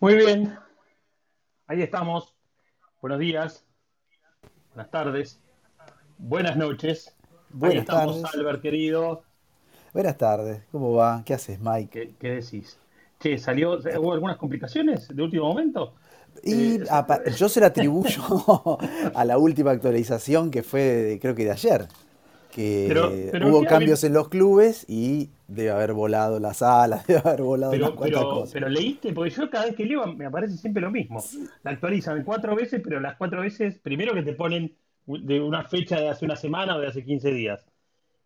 Muy bien, ahí estamos. Buenos días, buenas tardes, buenas noches. Ahí Buenas estamos, tardes. Albert querido. Buenas tardes. ¿Cómo va? ¿Qué haces, Mike? ¿Qué, qué decís? Che, ¿salió, hubo algunas complicaciones de último momento? Y Eh, yo se la atribuyo a la última actualización que fue, creo que de ayer, que pero, hubo cambios en los clubes y debe haber volado la sala, debe haber volado unas pero, cuantas pero, cosas. pero leíste, porque yo cada vez que leo me aparece siempre lo mismo. La actualizan cuatro veces, pero las cuatro veces, primero que te ponen de una fecha de hace una semana o de hace 15 días.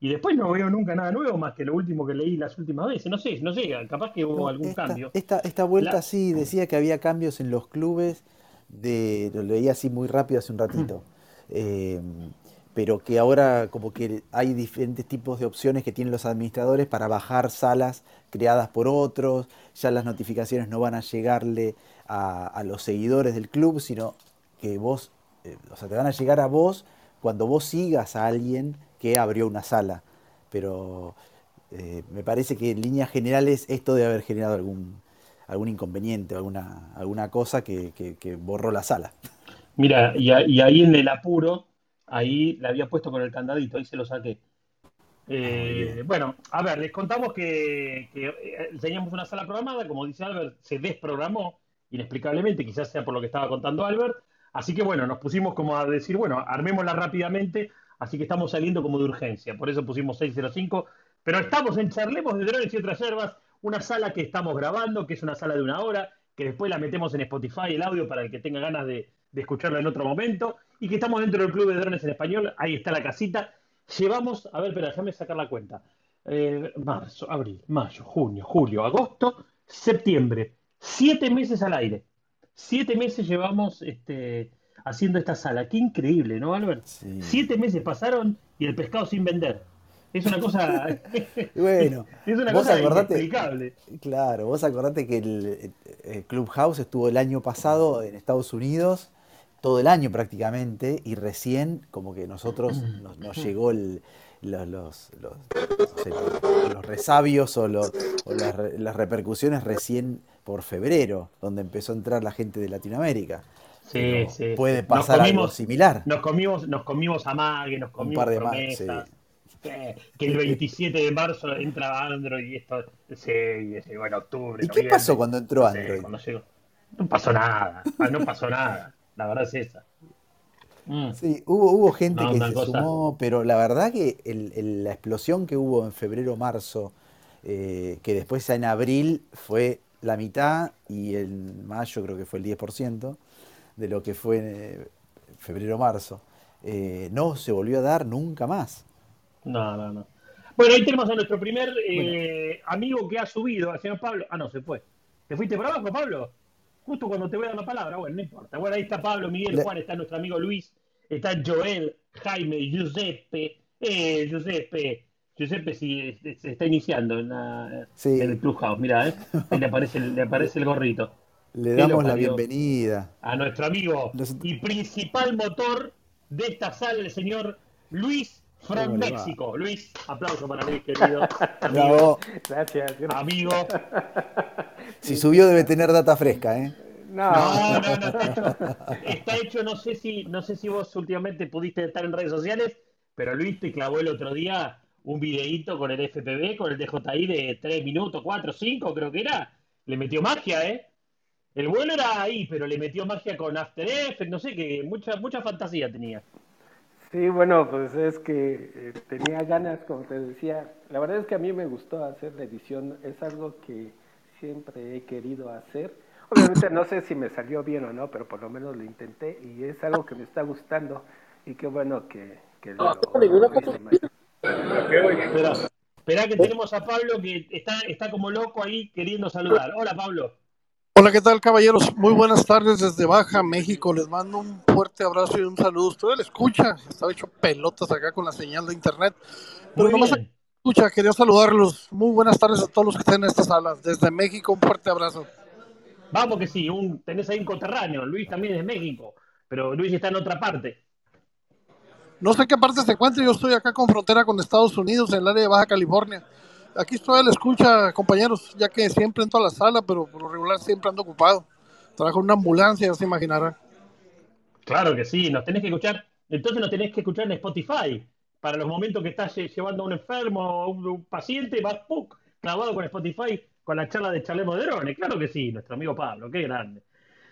Y después no veo nunca nada nuevo más que lo último que leí las últimas veces. No sé, no sé, capaz que hubo algún esta, cambio. esta, esta vuelta La- sí decía que había cambios en los clubes, de, lo leí así muy rápido hace un ratito, eh, pero que ahora como que hay diferentes tipos de opciones que tienen los administradores para bajar salas creadas por otros, ya las notificaciones no van a llegarle a, los seguidores del club, sino que vos, eh, o sea, te van a llegar a vos cuando vos sigas a alguien que abrió una sala, pero eh, me parece que en líneas generales esto debe haber generado algún, algún inconveniente, alguna, alguna cosa que, que- borró la sala. Mira, y ahí en el apuro, ahí la había puesto con el candadito, ahí se lo saqué. Eh, bueno, a ver, les contamos que, que, eh, teníamos una sala programada, como dice Albert, se desprogramó inexplicablemente, quizás sea por lo que estaba contando Albert. Así que bueno, nos pusimos como a decir, bueno, armémosla rápidamente, así que estamos saliendo como de urgencia, por eso pusimos 605, pero estamos en Charlemos de Drones y otras Yerbas, una sala que estamos grabando, que es una sala de una hora, que después la metemos en Spotify el audio para el que tenga ganas de, de escucharla en otro momento, y que estamos dentro del Club de Drones en Español, ahí está la casita. Llevamos, a ver, espera, déjame sacar la cuenta. Eh, marzo, abril, mayo, junio, julio, agosto, septiembre. Siete meses al aire. Siete meses llevamos este, haciendo esta sala. Qué increíble, ¿no, Albert? Sí. Siete meses pasaron y el pescado sin vender. Es una cosa, bueno, es una cosa acordate, inexplicable. claro, vos acordate que el, el Clubhouse estuvo el año pasado en Estados Unidos, todo el año prácticamente, y recién como que nosotros nos, nos llegó el- los, los, los, no sé, los resabios o, los- o las, re- las repercusiones recién por febrero, donde empezó a entrar la gente de Latinoamérica. Sí, sí. puede pasar algo comimos, similar, nos comimos, nos comimos amague, nos un par comimos de sí. promesas. Que el 27 de marzo entra Android y esto, sí, sí, bueno, octubre, ¿Y qué pasó cuando entró no sé, Android? cuando llegó. No pasó nada, ah, no pasó nada, la verdad es esa. Mm, Sí, hubo, hubo gente no, que se cosa. sumó, pero la verdad que el- el- la explosión que hubo en febrero-marzo, eh, que después en abril fue la mitad y en mayo creo que fue el 10% de lo que fue eh, febrero-marzo, eh, no se volvió a dar nunca más. No, no, no. Bueno, ahí tenemos a nuestro primer Bueno, amigo que ha subido, al señor Pablo. Ah, no, se fue. ¿Te fuiste por abajo, Pablo? Justo cuando te voy a dar la palabra. Bueno, no importa. Bueno, ahí está Pablo, Miguel, Juan, está nuestro amigo Luis, está Joel, Jaime, Giuseppe. Eh, Giuseppe. Giuseppe sí, se está iniciando en, la- en el sí, Clubhouse. Mira, ¿eh? Ahí le aparece, el- le aparece el gorrito. le ¿Qué lo damos la bienvenida. A nuestro amigo y principal motor de esta sala, el señor Luis from. México. Luis, aplauso para Luis, querido amigo. Gracias. gracias. amigo. Si subió debe tener data fresca, ¿eh? No, No, no, no, está hecho, está hecho, no sé si, no sé si vos últimamente pudiste estar en redes sociales, pero Luis te clavó el otro día un videíto con el FPV, con el DJI de 3 minutos, 4, 5 creo que era. Le metió magia, ¿eh? El vuelo era ahí, pero le metió magia con After Effects, no sé, que mucha, mucha fantasía tenía. Sí, bueno, pues es que eh, tenía ganas, como te decía. La verdad es que a mí me gustó hacer la edición. Es algo que siempre he querido hacer. Obviamente no sé si me salió bien o no, pero por lo menos lo intenté y es algo que me está gustando. Y qué bueno que, que lo Mike. Espera, espera que tenemos a Pablo que está, está como loco ahí queriendo saludar. Hola, Pablo. Hola, ¿qué tal, caballeros? Muy buenas tardes desde Baja, México. Les mando un fuerte abrazo y un saludo. Ustedes le escucha, estaba hecho pelotas acá con la señal de internet. Pero Muy nomás bien. escucha, quería saludarlos. Muy buenas tardes a todos los que estén en esta sala. Desde México, un fuerte abrazo. Vamos que sí, un, tenés ahí un coterráneo. Luis también es de México, pero Luis está en otra parte. No sé qué parte se encuentra, yo estoy acá con frontera con Estados Unidos, en el área de Baja California. Aquí estoy a la escucha, compañeros, ya que siempre entro a la sala, pero por lo regular siempre ando ocupado. trabajo en una ambulancia, ya se imaginarán. Claro que sí, nos tenés que escuchar, entonces nos tenés que escuchar en Spotify. Para los momentos que estás llevando a un enfermo o un, un paciente, vas ¡puc! clavado con Spotify con la charla de Charlemos de Drones. Claro que sí, nuestro amigo Pablo, qué grande.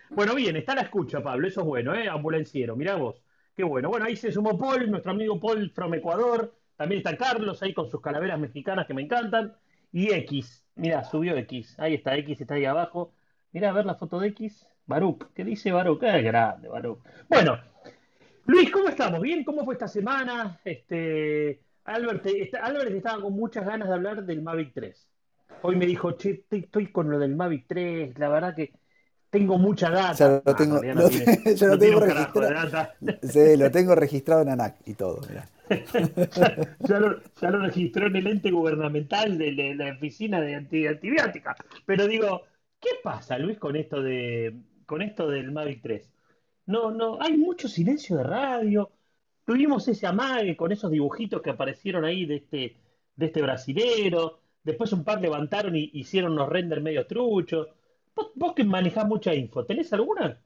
Bueno, bien, está la escucha, Pablo, eso es bueno, ¿eh? Ambulanciero, mirá vos, qué bueno. Bueno, ahí se sumó Paul, nuestro amigo Paul from Ecuador, también está Carlos ahí con sus calaveras mexicanas que me encantan, y X, mirá, subió X, ahí está, X está ahí abajo. Mirá, a ver la foto de X, Baruch, ¿qué dice Baruch? Qué grande, Baruch. Bueno, Luis, ¿cómo estamos? ¿Bien? ¿Cómo fue esta semana? Este, Albert, está, Albert estaba con muchas ganas de hablar del Mavic 3. Hoy me dijo, che, estoy, con lo del Mavic 3, la verdad que tengo mucha data. Ya lo Ah, tengo, lo, no tiene- ya no lo tiene tengo registrado. Sí, lo tengo registrado en ANAC y todo, mirá. ya, lo, ya lo registró en el ente gubernamental de, la- oficina de anti- antibiótica. Pero digo, ¿qué pasa, Luis, con esto de con esto del Mavic 3? No, no, hay mucho silencio de radio. Tuvimos ese amague con esos dibujitos que aparecieron ahí de este, de este brasilero. Después un par levantaron y hicieron unos renders medio truchos. Vos, vos que manejás mucha info, ¿tenés alguna?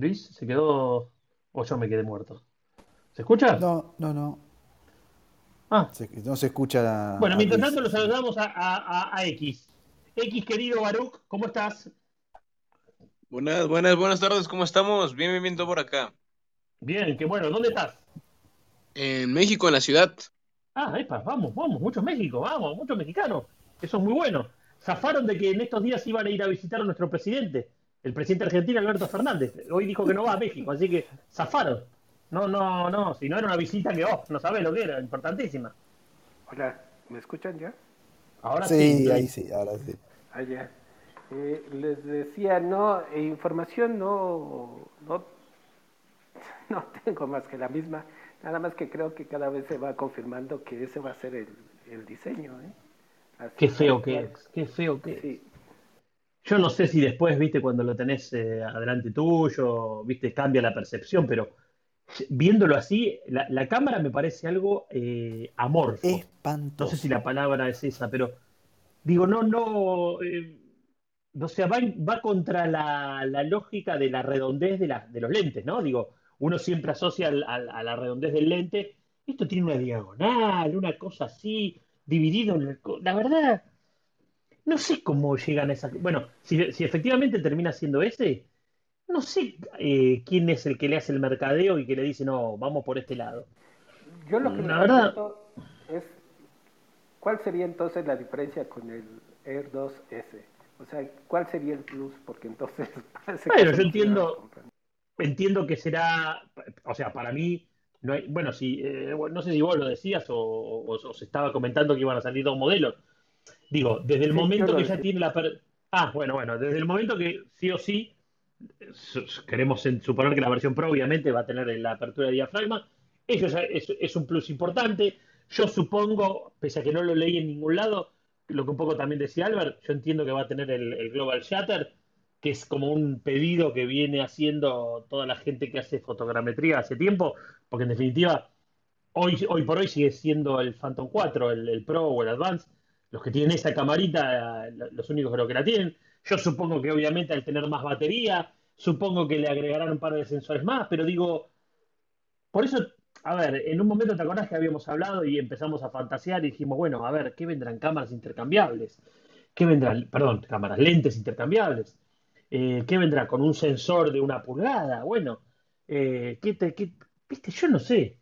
Luis, ¿se quedó o yo me quedé muerto? ¿Se escucha? No, no, no. Ah, Se- no se escucha. bueno, a mientras tanto lo saludamos a, a- a- a X. X, querido Baruch, ¿cómo estás? Buenas, buenas, buenas tardes, ¿cómo estamos? Bien, bien, bien, todo por acá. Bien, qué bueno, ¿dónde estás? En México, en la ciudad. Ah, epa, vamos, vamos, muchos México, vamos, muchos mexicanos. Eso es muy bueno. Zafaron de que en estos días iban a ir a visitar a nuestro presidente, el presidente argentino Alberto Fernández. Hoy dijo que no va a México, así que zafaron. No, no, no, si no era una visita que, oh, no sabes lo que era, importantísima. Hola, ¿me escuchan ya? Ahora sí, Sí, ahí sí, ahora sí. Ah, ya. Eh, les decía, no, eh, información no, no, no tengo más que la misma, nada más que creo que cada vez se va confirmando que ese va a ser el, el diseño, ¿eh? Así Qué feo que es, qué feo que es. Yo no sé si después, viste, cuando lo tenés eh, adelante tuyo, viste, cambia la percepción, pero viéndolo así, la, la cámara me parece algo eh, amorfo. No sé si la palabra es esa, pero digo, no, no, eh, o sea, va, va contra la, la lógica de la redondez de, la- de los lentes, ¿no? Digo, uno siempre asocia al- al- a la redondez del lente, esto tiene una diagonal, una cosa así, dividido en el... La verdad, no sé cómo llegan a esa... Bueno, si, si efectivamente termina siendo ese, no sé eh, quién es el que le hace el mercadeo y que le dice, no, vamos por este lado. Yo lo que La me verdad- pregunto es, ¿cuál sería entonces la diferencia con el Air 2S? O sea, ¿cuál sería el plus? Porque entonces parece Bueno, yo entiendo- entiendo que será, o sea, para mí, no hay, bueno, si, eh, no sé si vos lo decías o, o- o se estaba comentando que iban a salir dos modelos. Digo, desde el Sí, momento que ya tiene la... Ah, bueno, bueno, desde el momento que sí o sí, queremos suponer que la versión Pro obviamente va a tener la apertura de diafragma, eso ya es, es un plus importante. Yo supongo, pese a que no lo leí en ningún lado, lo que un poco también decía Albert, yo entiendo que va a tener el, el Global Shutter, que es como un pedido que viene haciendo toda la gente que hace fotogrametría hace tiempo, porque en definitiva, hoy, hoy por hoy sigue siendo el Phantom 4, el, el Pro o el Advance, los que tienen esa camarita, los únicos creo que la tienen. Yo supongo que obviamente al tener más batería, supongo que le agregarán un par de sensores más, pero digo, por eso, a ver, en un momento te acordás que habíamos hablado y empezamos a fantasear y dijimos, bueno, a ver, ¿qué vendrán cámaras intercambiables? ¿Qué vendrán? Perdón, cámaras, lentes intercambiables. Eh, ¿qué vendrá? ¿Con un sensor de una pulgada? Bueno, eh, ¿qué te, qué- viste? Yo no sé.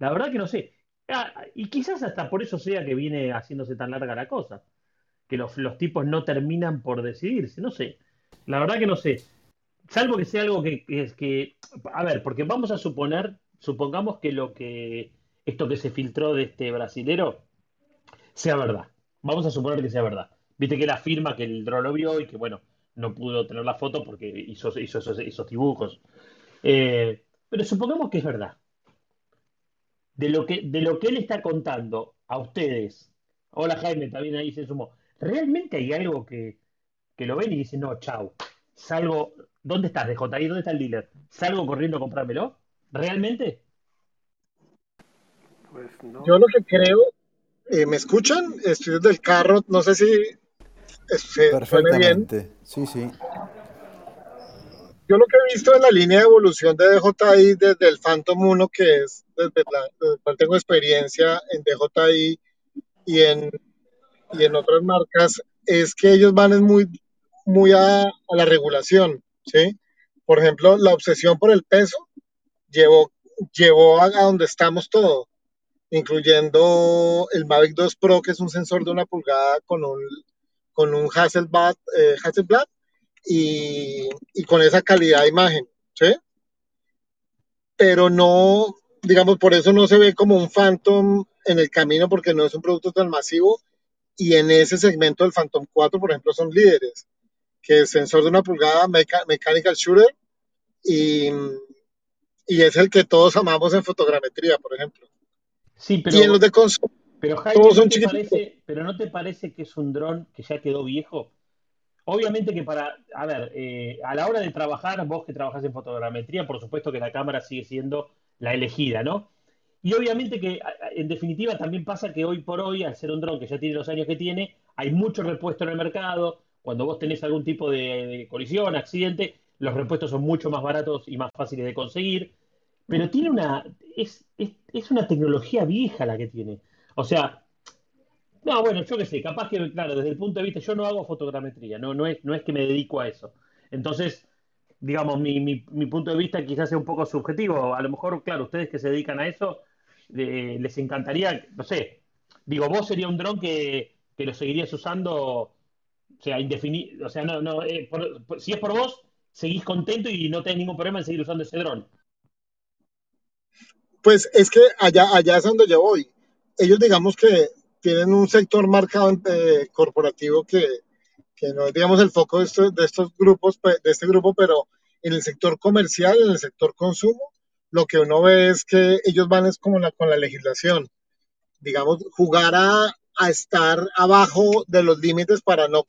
La verdad que no sé. Ah, y quizás hasta por eso sea que viene haciéndose tan larga la cosa. Que los, tipos no terminan por decidirse. No sé. La verdad que no sé. Salvo que sea algo que, que que. A ver, porque vamos a suponer, supongamos que lo que. Esto que se filtró de este brasilero sea verdad. Vamos a suponer que sea verdad. Viste que él afirma que el dron lo vio y que, bueno, no pudo tener la foto porque hizo, esos dibujos. Eh, pero supongamos que es verdad. De lo que, de lo que él está contando a ustedes, hola Jaime, también ahí se sumó, ¿realmente hay algo que, que lo ven y dicen, no, chau, salgo, ¿dónde estás, DJI? ¿Dónde está el dealer? ¿Salgo corriendo a comprármelo? ¿Realmente? Pues no. Yo lo que creo, eh, ¿me escuchan? Estoy desde el carro, no sé si se bien. Perfectamente. Sí, sí. Yo lo que he visto en la línea de evolución de DJI desde el Phantom 1, que es desde la, cual tengo experiencia en DJI y en, y en otras marcas, es que ellos van muy, muy a, la regulación, ¿sí? Por ejemplo, la obsesión por el peso llevó, llevó a, a donde estamos todo, incluyendo el Mavic 2 Pro, que es un sensor de una pulgada con un, con un Hasselblad, eh, Hasselblad y, y con esa calidad de imagen, ¿sí? Pero no, digamos, por eso no se ve como un Phantom en el camino, porque no es un producto tan masivo. Y en ese segmento del Phantom 4, por ejemplo, son líderes, que es sensor de una pulgada, mecha- mechanical shooter, y, y es el que todos amamos en fotogrametría, por ejemplo. Sí, Y en los pero, de consumo, pero Jaime, todos ¿no son te chiquititos. parece, pero no te parece que es un dron que ya quedó viejo? Obviamente que para, a ver, eh, a la hora de trabajar, vos que trabajás en fotogrametría, por supuesto que la cámara sigue siendo la elegida, ¿no? Y obviamente que, en definitiva, también pasa que hoy por hoy, al ser un dron que ya tiene los años que tiene, hay mucho repuesto en el mercado. Cuando vos tenés algún tipo de, de colisión, accidente, los repuestos son mucho más baratos y más fáciles de conseguir. Pero tiene una, es, es, es una tecnología vieja la que tiene. O sea, no, bueno, yo qué sé, capaz que, claro, desde el punto de vista, yo no hago fotogrametría, no, no es, no es que me dedico a eso. Entonces, digamos, mi, mi, mi punto de vista quizás sea un poco subjetivo. A lo mejor, claro, ustedes que se dedican a eso, les encantaría, no sé, digo, vos sería un dron que, que lo seguirías usando, o sea, indefinido, o sea, no, no, eh, por- si es por vos, seguís contento y no tenés ningún problema en seguir usando ese dron. Pues es que allá, allá es donde yo voy. Ellos digamos que tienen un sector marcado eh, corporativo que, que no es, digamos, el foco de estos, de estos grupos, de este grupo, pero en el sector comercial, en el sector consumo, lo que uno ve es que ellos van es como la, con la legislación, digamos, jugar a, a estar abajo de los límites para no,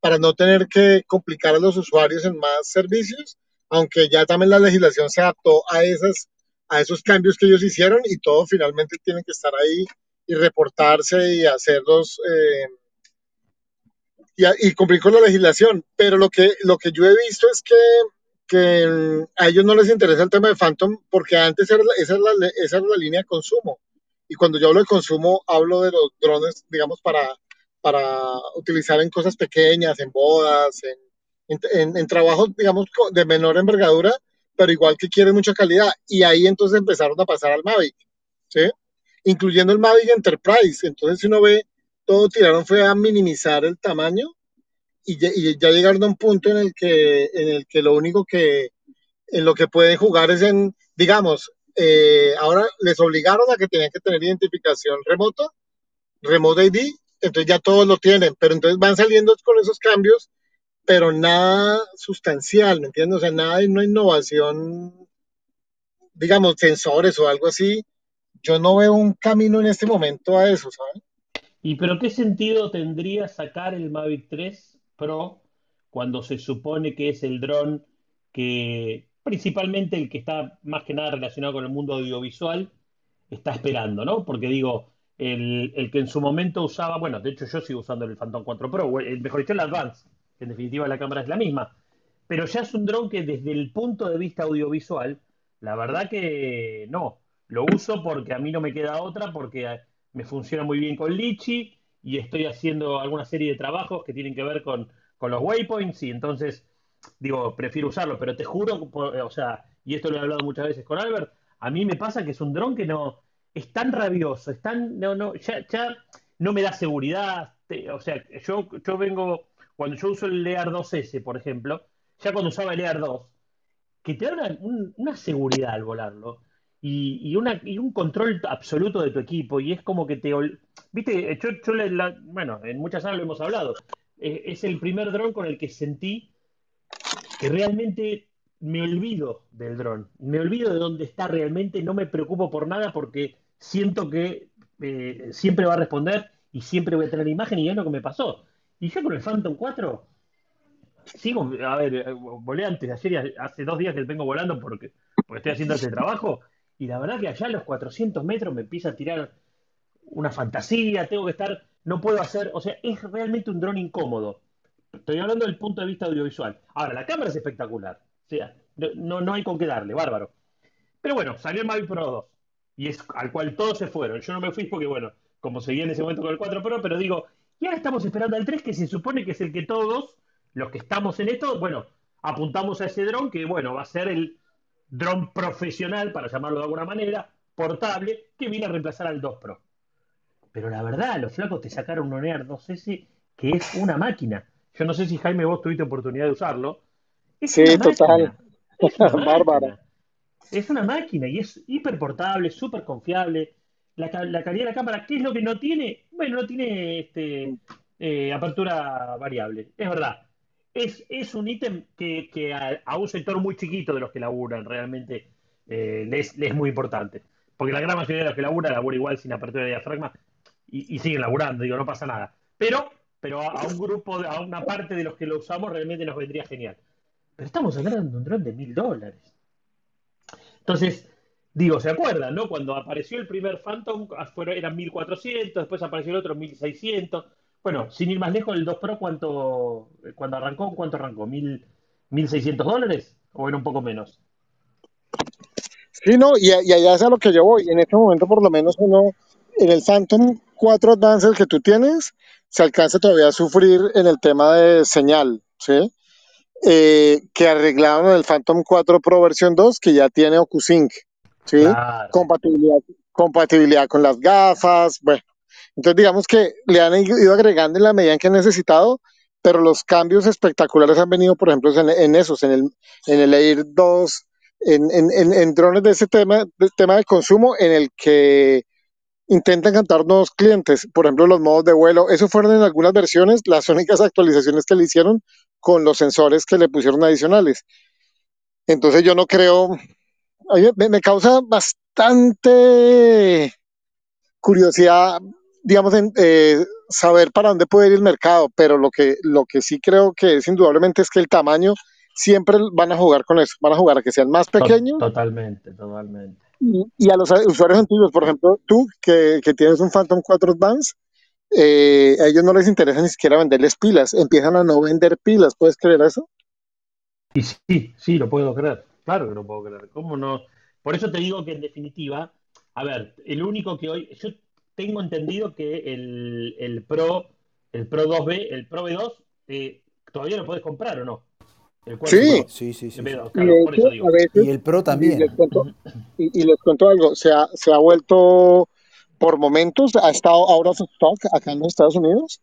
para no tener que complicar a los usuarios en más servicios, aunque ya también la legislación se adaptó a esas, a esos cambios que ellos hicieron y todo finalmente tiene que estar ahí y reportarse y hacerlos eh, y, y cumplir con la legislación. Pero lo que, lo que yo he visto es que, que mm, a ellos no les interesa el tema de Phantom porque antes era, la- esa, era la, esa era la línea de consumo. Y cuando yo hablo de consumo, hablo de los drones, digamos, para, para utilizar en cosas pequeñas, en bodas, en, en, en- en trabajos, digamos, de menor envergadura, pero igual que quieren mucha calidad. Y ahí entonces empezaron a pasar al Mavic, ¿sí? Incluyendo el Mavic Enterprise. Entonces, si uno ve, todo tiraron fue a minimizar el tamaño y ya, y ya llegaron a un punto en el que, en el que lo único que, en lo que pueden jugar es en, digamos, eh, ahora les obligaron a que tenían que tener identificación remota, remote ID, entonces ya todos lo tienen, pero entonces van saliendo con esos cambios, pero nada sustancial, ¿me entiendes? O sea, nada de una innovación, digamos, sensores o algo así. Yo no veo un camino en este momento a eso, ¿sabes? ¿Y pero qué sentido tendría sacar el Mavic 3 Pro cuando se supone que es el dron que, principalmente el que está más que nada relacionado con el mundo audiovisual, está esperando, ¿no? Porque digo, el, el que en su momento usaba, bueno, de hecho yo sigo usando el Phantom 4 Pro, el, mejor dicho, el Advance, que en definitiva la cámara es la misma, pero ya es un dron que desde el punto de vista audiovisual, la verdad que no, lo uso porque a mí no me queda otra, porque me funciona muy bien con Litchi y estoy haciendo alguna serie de trabajos que tienen que ver con, con los waypoints y entonces digo, prefiero usarlo, pero te juro, o sea, y esto lo he hablado muchas veces con Albert, a mí me pasa que es un dron que no, es tan rabioso, es tan, no, no, ya, ya no me da seguridad, te- o sea, yo, yo vengo, cuando yo uso el Lear 2S, por ejemplo, ya cuando usaba el Lear 2, que te da un- una seguridad al volarlo y, un control absoluto de tu equipo y es como que te... Viste, yo, yo bueno, en muchas salas lo hemos hablado, eh, es el primer dron con el que sentí que realmente me olvido del dron, me olvido de dónde está realmente, no me preocupo por nada porque siento que eh, siempre va a responder y siempre voy a tener imagen y es lo que me pasó. Y yo con el Phantom 4 sigo, a ver, eh, volé antes de ayer hace dos días que vengo volando porque, porque estoy haciendo este trabajo y la verdad que allá a los 400 metros me empieza a tirar una fantasía, tengo que estar, no puedo hacer, o sea, es realmente un dron incómodo. Estoy hablando del punto de vista audiovisual. Ahora, la cámara es espectacular. O sea, no, no hay con qué darle, bárbaro. Pero bueno, salió el Mavic Pro 2. Y es al cual todos se fueron. Yo no me fui porque, bueno, como seguía en ese momento con el 4 Pro, pero digo, y ahora estamos esperando al 3, que se supone que es el que todos, los que estamos en esto, bueno, apuntamos a ese dron, que bueno, va a ser el dron profesional, para llamarlo de alguna manera, portable, que viene a reemplazar al 2 Pro. Pero la verdad, los flacos te sacaron un Honor 2S que es una máquina. Yo no sé si Jaime vos tuviste oportunidad de usarlo. Es sí, total. Es una Bárbara. Es una máquina y es hiper portable, súper confiable. La, la, calidad de la cámara, ¿qué es lo que no tiene? Bueno, no tiene este, eh, apertura variable. Es verdad. Es, un ítem que, a, un sector muy chiquito de los que laburan realmente eh, les, es muy importante. Porque la gran mayoría de los que laburan labura igual sin apertura de diafragma y, siguen laburando, digo, no pasa nada. Pero pero a, un grupo, a una parte de los que lo usamos realmente nos vendría genial. Pero estamos hablando de un dron de mil dólares. Entonces, digo, ¿se acuerdan, no? Cuando apareció el primer Phantom, eran 1400, después apareció el otro 1600. Bueno, sin ir más lejos, el 2 Pro, ¿cuánto, cuando arrancó, ¿cuánto arrancó? ¿1600 dólares? ¿O era un poco menos? Sí, no, y, y allá es a lo que yo voy. En este momento, por lo menos, uno, en el Phantom 4 Advanced que tú tienes, se alcanza todavía a sufrir en el tema de señal, ¿sí? Eh, que arreglaron en el Phantom 4 Pro versión 2, que ya tiene OcuSync, ¿sí? Compatibilidad, compatibilidad con las gafas, bueno. Entonces, digamos que le han ido agregando en la medida en que han necesitado, pero los cambios espectaculares han venido, por ejemplo, en, esos, en el, en el Air 2, en, en, en, drones de ese tema, de tema de consumo, en el que intentan cantar nuevos clientes, por ejemplo los modos de vuelo, eso fueron en algunas versiones las únicas actualizaciones que le hicieron con los sensores que le pusieron adicionales. Entonces yo no creo, me causa bastante curiosidad, digamos, en, eh, saber para dónde puede ir el mercado, pero lo que, lo que sí creo que es indudablemente es que el tamaño siempre van a jugar con eso, van a jugar a que sean más pequeños. Totalmente, totalmente. Y, a los usuarios antiguos, por ejemplo, tú que, que tienes un Phantom 4 Advance, eh, a ellos no les interesa ni siquiera venderles pilas, empiezan a no vender pilas, ¿puedes creer eso? Y sí, sí, lo puedo creer, claro que lo puedo creer, ¿cómo no? Por eso te digo que en definitiva, a ver, el único que hoy, yo tengo entendido que el, el Pro, el Pro 2B, el Pro B2, eh, todavía lo puedes comprar o no. Sí, sí, sí, sí. y, el Pro también. Y les, cuento, algo, se ha, se ha vuelto por momentos, ha estado out of stock acá en los Estados Unidos.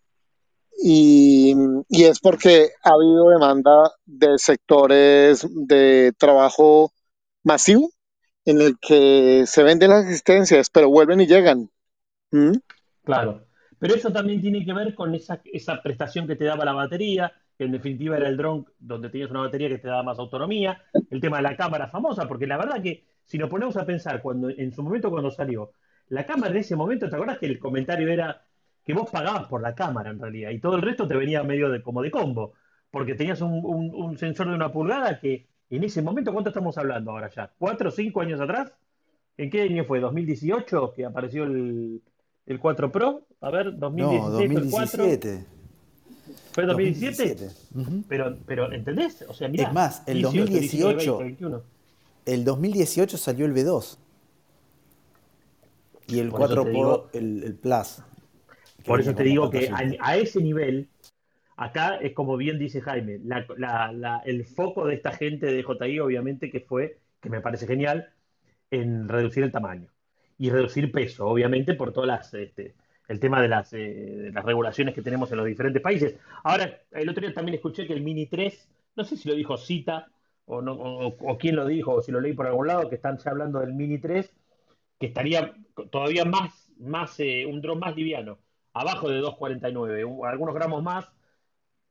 Y, y, es porque ha habido demanda de sectores de trabajo masivo en el que se venden las existencias, pero vuelven y llegan. ¿Mm? Claro, pero eso también tiene que ver con esa, esa prestación que te daba la batería, que en definitiva era el dron donde tenías una batería que te daba más autonomía, el tema de la cámara famosa, porque la verdad que si nos ponemos a pensar cuando en su momento cuando salió, la cámara en ese momento, ¿te acuerdas que el comentario era que vos pagabas por la cámara en realidad y todo el resto te venía medio de como de combo, porque tenías un, sensor de una pulgada que en ese momento, ¿cuánto estamos hablando ahora ya? ¿Cuatro o cinco años atrás? ¿En qué año fue? ¿2018 que apareció el, el 4 Pro? A ver, 2016 no, 2017. ¿Fue 2017? pero, pero, ¿entendés? O sea, mirá, es más, el 2018, el 2018 salió el B2. Y el 4 Pro, el, el, Plus. Por eso te digo que a, ese nivel, acá es como bien dice Jaime, la, la, el foco de esta gente de JI obviamente que fue, que me parece genial, en reducir el tamaño y reducir peso, obviamente por todas las... Este, el tema de las, eh, regulaciones que tenemos en los diferentes países. Ahora, el otro día también escuché que el Mini 3, no sé si lo dijo Cita o, no, o, quién lo dijo, o si lo leí por algún lado, que están ya hablando del Mini 3, que estaría todavía más, más eh, un dron más liviano, abajo de 2.49, algunos gramos más.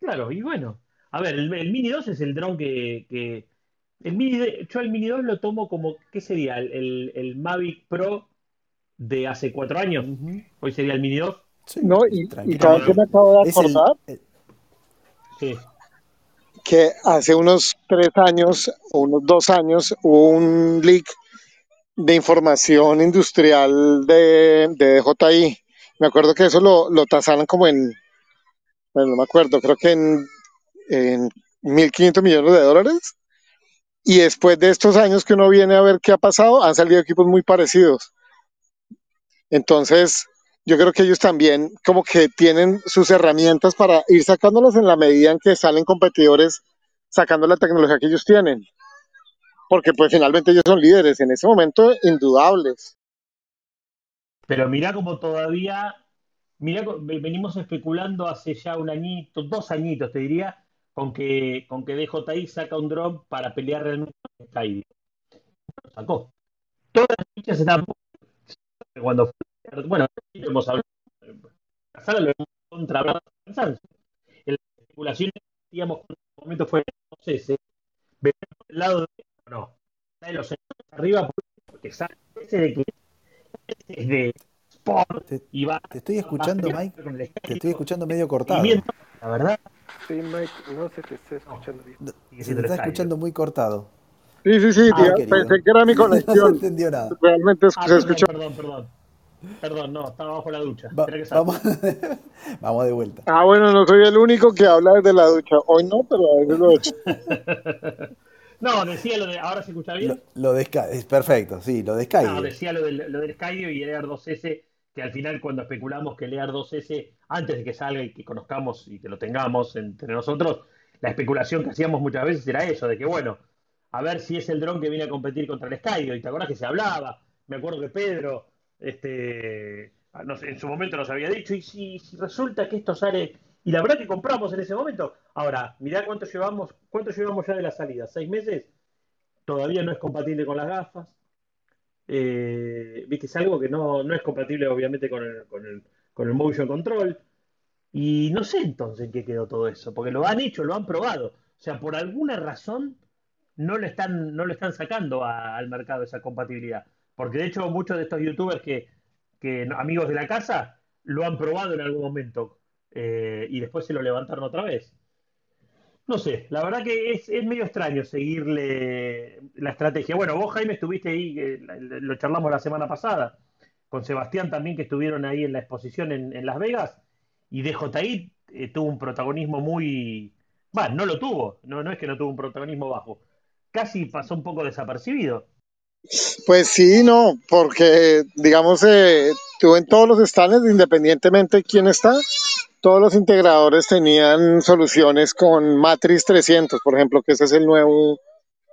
Claro, y bueno, a ver, el, Mini 2 es el dron que, el Mini, yo el Mini 2 lo tomo como, ¿qué sería? El, el Mavic Pro de hace cuatro años. Hoy sería el Mini 2. no, y, y que me acabo de acordar. Que hace unos tres años o unos dos años hubo un leak de información industrial de, de DJI. Me acuerdo que eso lo, lo tasaron como en, bueno, no me acuerdo, creo que en en 1.500 millones de dólares. Y después de estos años que uno viene a ver qué ha pasado, han salido equipos muy parecidos. Entonces, yo creo que ellos también como que tienen sus herramientas para ir sacándolas en la medida en que salen competidores sacando la tecnología que ellos tienen. Porque pues finalmente ellos son líderes en ese momento indudables. Pero mirá como todavía, mirá, venimos especulando hace ya un añito, dos añitos te diría, con que, con que DJI saca un drone para pelear realmente con Skydio. Lo sacó. Todas las fichas están cuando bueno, hemos hablado, la sala lo hemos contra cansancio. La especulación que digamos, en un momento fue, el lado de no, de los arriba porque ese de que es de sport Te, y va te estoy escuchando, Mike. con el Te estoy escuchando medio cortado. la verdad, Sí, Mike, no se te está escuchando bien. No, Se te el está escuchando muy cortado. Sí, sí, sí, Ah, querido. pensé que era mi No se conexión. entendió nada. Realmente es- Ah, se perdón, escuchó. perdón, perdón. Perdón, no, estaba bajo la ducha. Va- que vamos, vamos de vuelta. Ah, bueno, no soy el único que habla desde la ducha. Hoy no, pero a veces lo he hecho. No, decía lo de. ¿Ahora se escucha bien? Lo, lo de Sky- es perfecto, sí, lo de No, Skydio. decía lo del, lo del Skydio y el Air 2S, que al final cuando especulamos que el Air 2S, antes de que salga y que conozcamos y que lo tengamos entre nosotros, la especulación que hacíamos muchas veces era eso, de que bueno, a ver si es el dron que viene a competir contra el Skydio, y te acuerdas que se hablaba, me acuerdo que Pedro, este, sé, en su momento nos había dicho, y si, si resulta que esto sale, y la verdad que compramos en ese momento, ahora, mirá cuánto llevamos, cuánto llevamos ya de la salida, seis meses, todavía no es compatible con las gafas, eh, viste, es algo que no, no es compatible obviamente con el, con el, con el motion control. Y no sé entonces en qué quedó todo eso, porque lo han hecho, lo han probado. O sea, por alguna razón no lo están, no lo están sacando a- al mercado esa compatibilidad. Porque de hecho muchos de estos youtubers que, que amigos de la casa lo han probado en algún momento eh, y después se lo levantaron otra vez. No sé, la verdad que es, es medio extraño seguirle la estrategia. Bueno, vos, Jaime, estuviste ahí, eh, lo charlamos la semana pasada, con Sebastián también, que estuvieron ahí en la exposición en, en Las Vegas, y DJI eh, tuvo un protagonismo muy... Va, no lo tuvo, no, no es que no tuvo un protagonismo bajo, casi pasó un poco desapercibido. Pues sí, no, porque digamos, eh, tú en todos los stands, independientemente de quién está, todos los integradores tenían soluciones con Matrix 300, por ejemplo, que ese es el nuevo,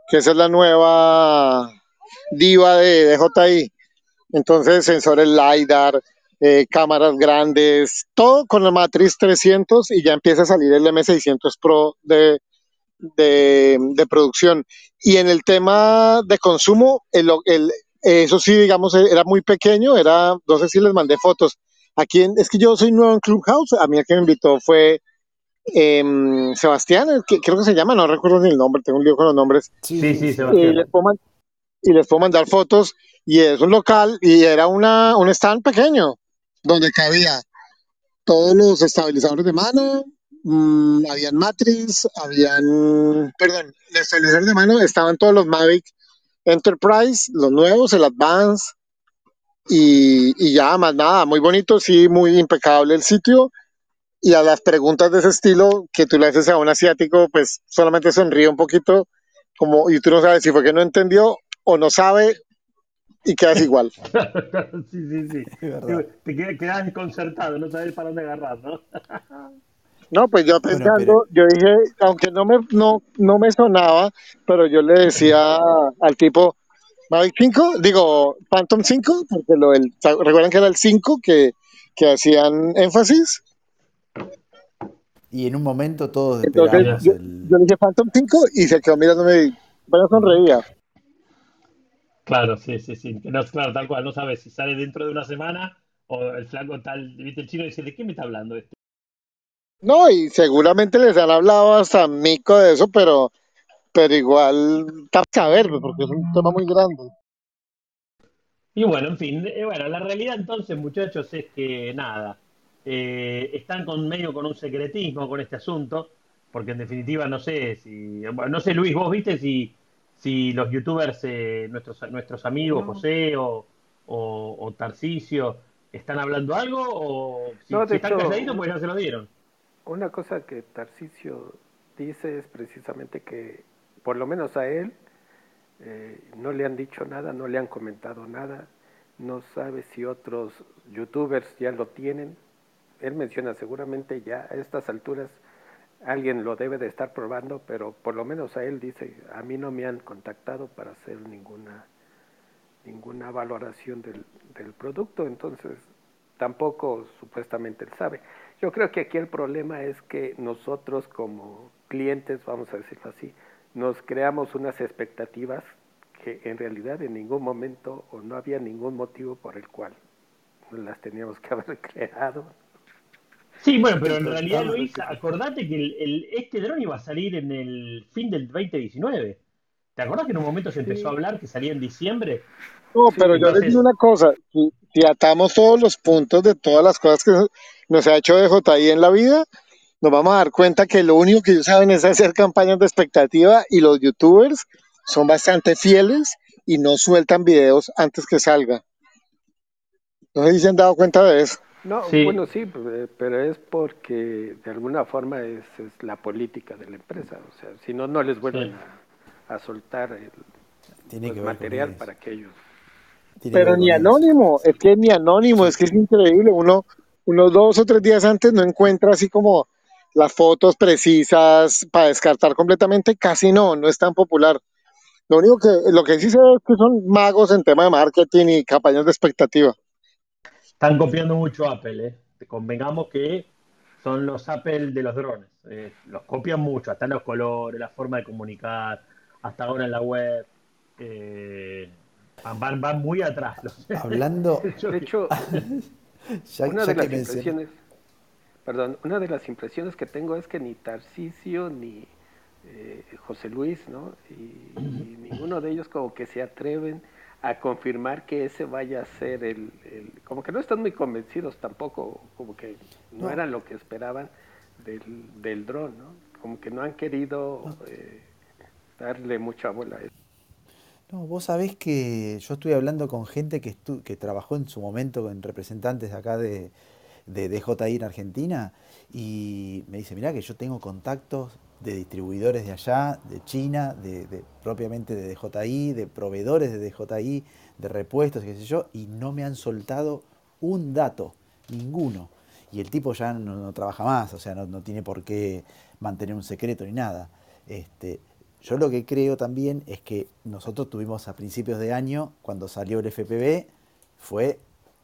que esa es la nueva diva de DJI. Entonces, sensores LiDAR, eh, cámaras grandes, todo con la Matrix 300 y ya empieza a salir el M600 Pro de, de, de producción. Y en el tema de consumo, el, el- eso sí, digamos, era muy pequeño, era, no sé si les mandé fotos. Aquí en- es que yo soy nuevo en Clubhouse, a mí el que me invitó fue em, Sebastián, que, creo que se llama, no recuerdo ni el nombre, tengo un lío con los nombres. Sí, Sí, sí, sí. Y Sebastián. les puedo, man- y les puedo mandar fotos, y es un local, y era una, un stand pequeño, donde cabía todos los estabilizadores de mano, mm, habían Matrix, habían, perdón, los estabilizadores de mano estaban todos los Mavic Enterprise, los nuevos, el Advance, y, y ya, más nada, muy bonito, sí, muy impecable el sitio. Y a las preguntas de ese estilo que tú le haces a un asiático, pues solamente sonríe un poquito, como, y tú no sabes si fue que no entendió o no sabe, y quedas igual. Sí, sí, sí. Te quedas desconcertado, no sabes para dónde agarrar, ¿no? No, pues yo Bueno, pensando, yo dije, aunque no me, no, no me sonaba, pero yo le decía al tipo, Mavic 5, digo, Phantom 5, porque lo del, recuerdan que era el 5 que, que hacían énfasis. Y en un momento todos Entonces yo, el... yo le dije Phantom 5 y se quedó mirándome y bueno, sonreía. Claro, sí, sí, sí. Que No, claro, tal cual, no sabes si sale dentro de una semana o el flaco tal, viste, el chino dice, ¿de qué me está hablando este? No, y seguramente les han hablado hasta mico de eso, pero, pero igual, está a ver, pues, porque es un tema muy grande. Y bueno, en fin, eh, bueno, la realidad entonces, muchachos, es que nada, eh, están con medio con un secretismo con este asunto, porque en definitiva no sé si, bueno, no sé Luis, vos viste si, si los youtubers, eh, nuestros, nuestros amigos, No. José o, o, o Tarcisio, están hablando algo o si, No, si están calladitos pues ya se lo dieron. Una cosa que Tarcisio dice es precisamente que, por lo menos a él, eh, no le han dicho nada, no le han comentado nada, no sabe si otros youtubers ya lo tienen. Él menciona seguramente ya a estas alturas alguien lo debe de estar probando, pero por lo menos a él dice, a mí no me han contactado para hacer ninguna ninguna valoración del, del producto, entonces tampoco supuestamente él sabe. Yo creo que aquí el problema es que nosotros como clientes, vamos a decirlo así, nos creamos unas expectativas que en realidad en ningún momento o no había ningún motivo por el cual las teníamos que haber creado. Sí, bueno, pero en realidad, Luis, acordate que el, el, este dron iba a salir en el fin del 2019. ¿Te acordás que en un momento se empezó a hablar que salía en diciembre? No, pero yo les digo una cosa, si, si, atamos todos los puntos de todas las cosas que nos ha hecho DJI en la vida, nos vamos a dar cuenta que lo único que ellos saben es hacer campañas de expectativa y los youtubers son bastante fieles y no sueltan videos antes que salga. No sé si se han dado cuenta de eso. No, sí. bueno, sí, pero es porque de alguna forma es, es, la política de la empresa. O sea, si no, no les vuelven sí. a, a, soltar el Tiene que material para que ellos. Pero ni anónimo, es que ni anónimo, es que es increíble. Uno, unos dos o tres días antes no encuentra así como las fotos precisas para descartar completamente, casi no, no es tan popular. Lo único que, lo que sí sé es que son magos en tema de marketing y campañas de expectativa. Están copiando mucho Apple, ¿eh? Convengamos que son los Apple de los drones. Eh, los copian mucho, hasta en los colores, la forma de comunicar, hasta ahora en la web. Eh, van, van muy atrás. Hablando. De hecho, ya, una ya de las impresiones. Perdón, una de las impresiones que tengo es que ni Tarcisio ni eh, José Luis, ¿no? Y, y, ninguno de ellos como que se atreven a confirmar que ese vaya a ser el, el, como que no están muy convencidos tampoco, como que no, no. eran lo que esperaban del, del dron, ¿no? Como que no han querido no. Eh, darle mucha bola a eso. No, vos sabés que yo estuve hablando con gente que, que trabajó en su momento con representantes acá de, de DJI en Argentina y me dice, mirá que yo tengo contactos de distribuidores de allá, de China, de, propiamente de DJI, de proveedores de DJI, de repuestos, qué sé yo, y no me han soltado un dato, ninguno. Y el tipo ya no, no trabaja más, o sea, no, no, tiene por qué mantener un secreto ni nada. Este, yo lo que creo también es que nosotros tuvimos a principios de año, cuando salió el FPV, fue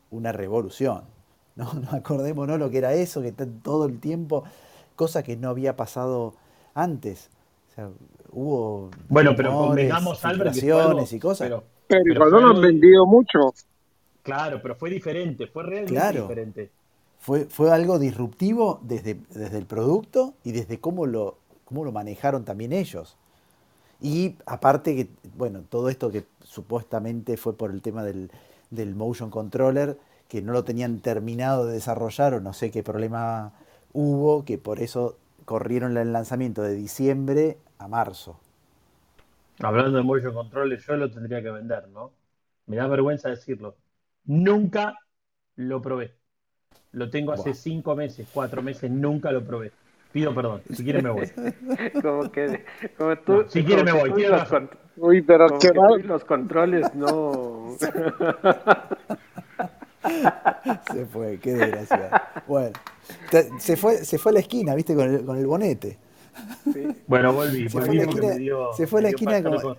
una revolución. No, no acordémonos lo que era eso, que está todo el tiempo, cosa que no había pasado antes. O sea, hubo bueno, pero convengamos y cosas. Pero, pero, pero igual no lo han vendido mucho. Claro, pero fue diferente, fue realmente claro. diferente. Fue, fue algo disruptivo desde, desde el producto y desde cómo lo, cómo lo manejaron también ellos. Y aparte que, bueno, todo esto que supuestamente fue por el tema del, del motion controller, que no lo tenían terminado de desarrollar o no sé qué problema hubo, que por eso corrieron el lanzamiento de diciembre a marzo. Hablando de motion controller, yo lo tendría que vender, ¿no? Me da vergüenza decirlo. Nunca lo probé. Lo tengo hace wow. cinco meses, cuatro meses, nunca lo probé. Pido perdón, si quiere me voy. como que, como tú, no, si quiere me voy. Tiene razón. Uy, pero como qué mal. Los controles no. se fue, qué desgraciado. Bueno, se fue, se fue a la esquina, viste, con el, con el bonete. Sí. Bueno, volví. Se volví fue, a la esquina, dio, se fue a la esquina. Con,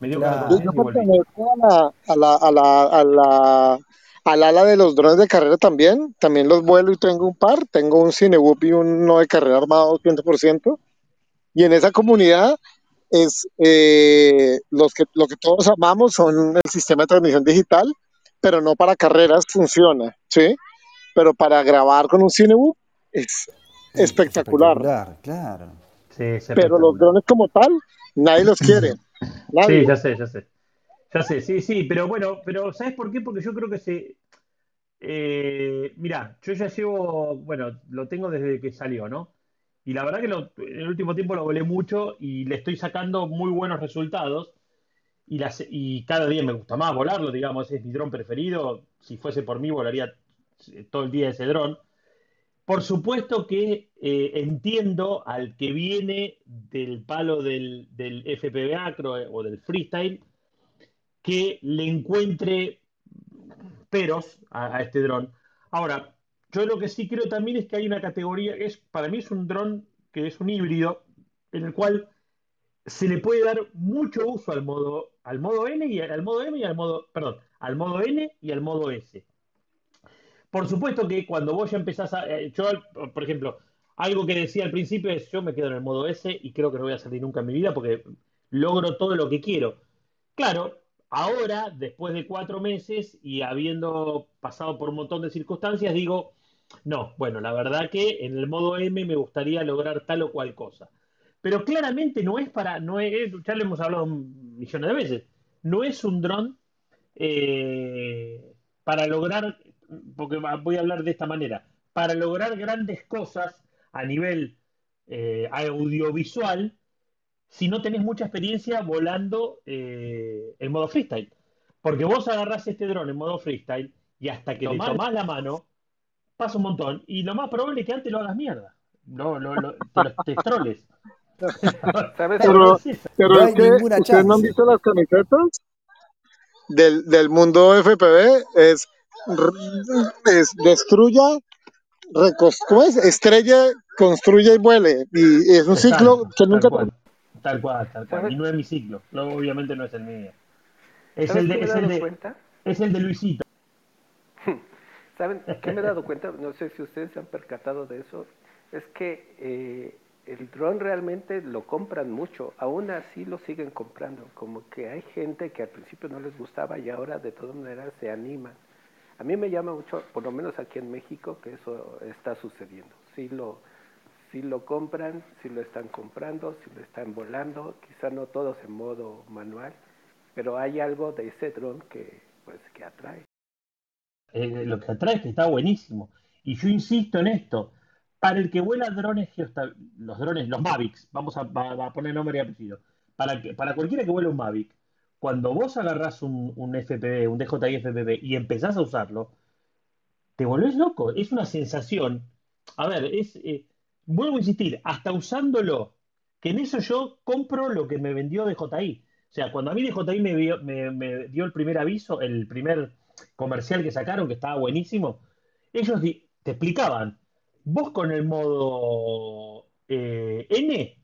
me dio claro. Yo pertenezco a la, a la, a la, a la, al ala de los drones de carrera también. También los vuelo y tengo un par. Tengo un Cinewhoop y uno de carrera armado 100%. Y en esa comunidad es eh, los que, lo que todos amamos son el sistema de transmisión digital pero no para carreras funciona, ¿sí? Pero para grabar con un Cinewhoop es espectacular. espectacular. Claro. Sí, es pero los drones como tal, nadie los quiere. Nadie. Sí, ya sé, ya sé. Ya sé, sí, sí, pero bueno, pero ¿sabes por qué? Porque yo creo que se... Eh, mira, yo ya llevo, bueno, lo tengo desde que salió, ¿no? Y la verdad que lo, en el último tiempo lo volé mucho y le estoy sacando muy buenos resultados y, cada día me gusta más volarlo, digamos, es mi dron preferido. Si fuese por mí, volaría todo el día ese dron. Por supuesto que eh, entiendo al que viene del palo del, del FPV acro eh, o del freestyle que le encuentre peros a, este dron. Ahora, yo lo que sí creo también es que hay una categoría, es, para mí es un dron que es un híbrido, en el cual se le puede dar mucho uso al modo, al modo N y al modo M y al modo, perdón, al modo N y al modo S. Por supuesto que cuando vos ya empezás a, eh, yo, por ejemplo, algo que decía al principio es yo me quedo en el modo S y creo que no voy a salir nunca en mi vida porque logro todo lo que quiero. Claro, ahora, después de cuatro meses y habiendo pasado por un montón de circunstancias, digo, no, bueno, la verdad que en el modo M me gustaría lograr tal o cual cosa. Pero claramente no es para, no es, ya lo hemos hablado millones de veces, no es un dron eh, para lograr, porque voy a hablar de esta manera, para lograr grandes cosas a nivel eh, audiovisual si no tenés mucha experiencia volando eh, en modo freestyle. Porque vos agarrás este dron en modo freestyle y hasta que tomás, le tomás la mano, pasa un montón. Y lo más probable es que antes lo hagas mierda. No, lo, lo, te, te troles. pero, pero No es que ustedes no han visto las camisetas del, del mundo FPV, es, es destruya, recos- ¿cómo es? Estrella, construya y vuele. Y es un ciclo que nunca cual. Tal cual, tal cual. ¿Sabes? Y no es mi ciclo. No, obviamente no es el mío. Es ¿Sabes el qué de, es el dado de, cuenta? es el de Luisito. ¿Saben qué me he dado cuenta? No sé si ustedes se han percatado de eso. Es que eh, el dron realmente lo compran mucho. Aún así lo siguen comprando. Como que hay gente que al principio no les gustaba y ahora de todas maneras se animan. A mí me llama mucho, por lo menos aquí en México, que eso está sucediendo. Sí lo, sí lo compran, sí lo están comprando, sí lo están volando. Quizá no todos en modo manual, pero hay algo de ese dron que, pues, que atrae. Eh, lo que atrae es que está buenísimo. Y yo insisto en esto. Para el que vuela drones, los drones, los Mavics, vamos a, a- a poner nombre y apellido. Para, que, para cualquiera que vuela un Mavic, cuando vos agarrás un, un FPV, un DJI FPV y empezás a usarlo, te volvés loco. Es una sensación. A ver, es, eh, vuelvo a insistir, hasta usándolo, que en eso yo compro lo que me vendió DJI. O sea, cuando a mí DJI me, me, dio el primer aviso, el primer comercial que sacaron, que estaba buenísimo, ellos te explicaban, vos con el modo eh, N,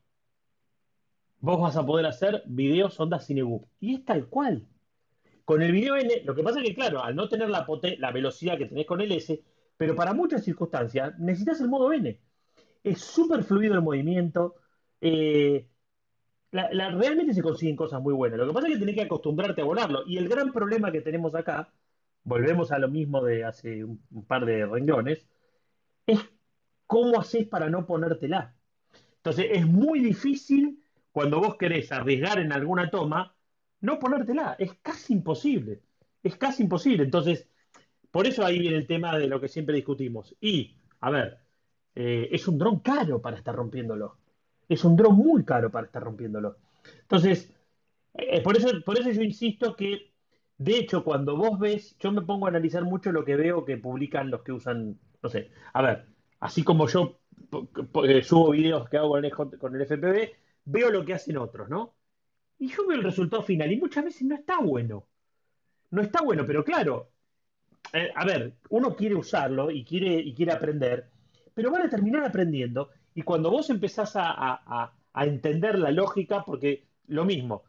vos vas a poder hacer videos onda Cinebook. Y es tal cual. Con el video N, lo que pasa es que, claro, al no tener la velocidad que tenés con el S, pero para muchas circunstancias necesitas el modo N. Es súper fluido el movimiento. eh, realmente se consiguen cosas muy buenas. Lo que pasa es que tenés que acostumbrarte a volarlo. Y el gran problema que tenemos acá, volvemos a lo mismo de hace un, un par de renglones, es cómo haces para no ponértela. Entonces es muy difícil cuando vos querés arriesgar en alguna toma, no ponértela. Es casi imposible. Es casi imposible. Entonces, por eso ahí viene el tema de lo que siempre discutimos. Y, a ver, eh, es un dron caro para estar rompiéndolo. Es un dron muy caro para estar rompiéndolo. Entonces, eh, por eso, por eso yo insisto que, de hecho, cuando vos ves, yo me pongo a analizar mucho lo que veo que publican los que usan, no sé, a ver, así como yo eh, subo videos que hago con el, J- con el FPV, veo lo que hacen otros, ¿no? Y yo veo el resultado final y muchas veces no está bueno. No está bueno, pero claro, eh, a ver, uno quiere usarlo y quiere, y quiere aprender, pero van a terminar aprendiendo. Y cuando vos empezás a, a- a- entender la lógica, porque lo mismo,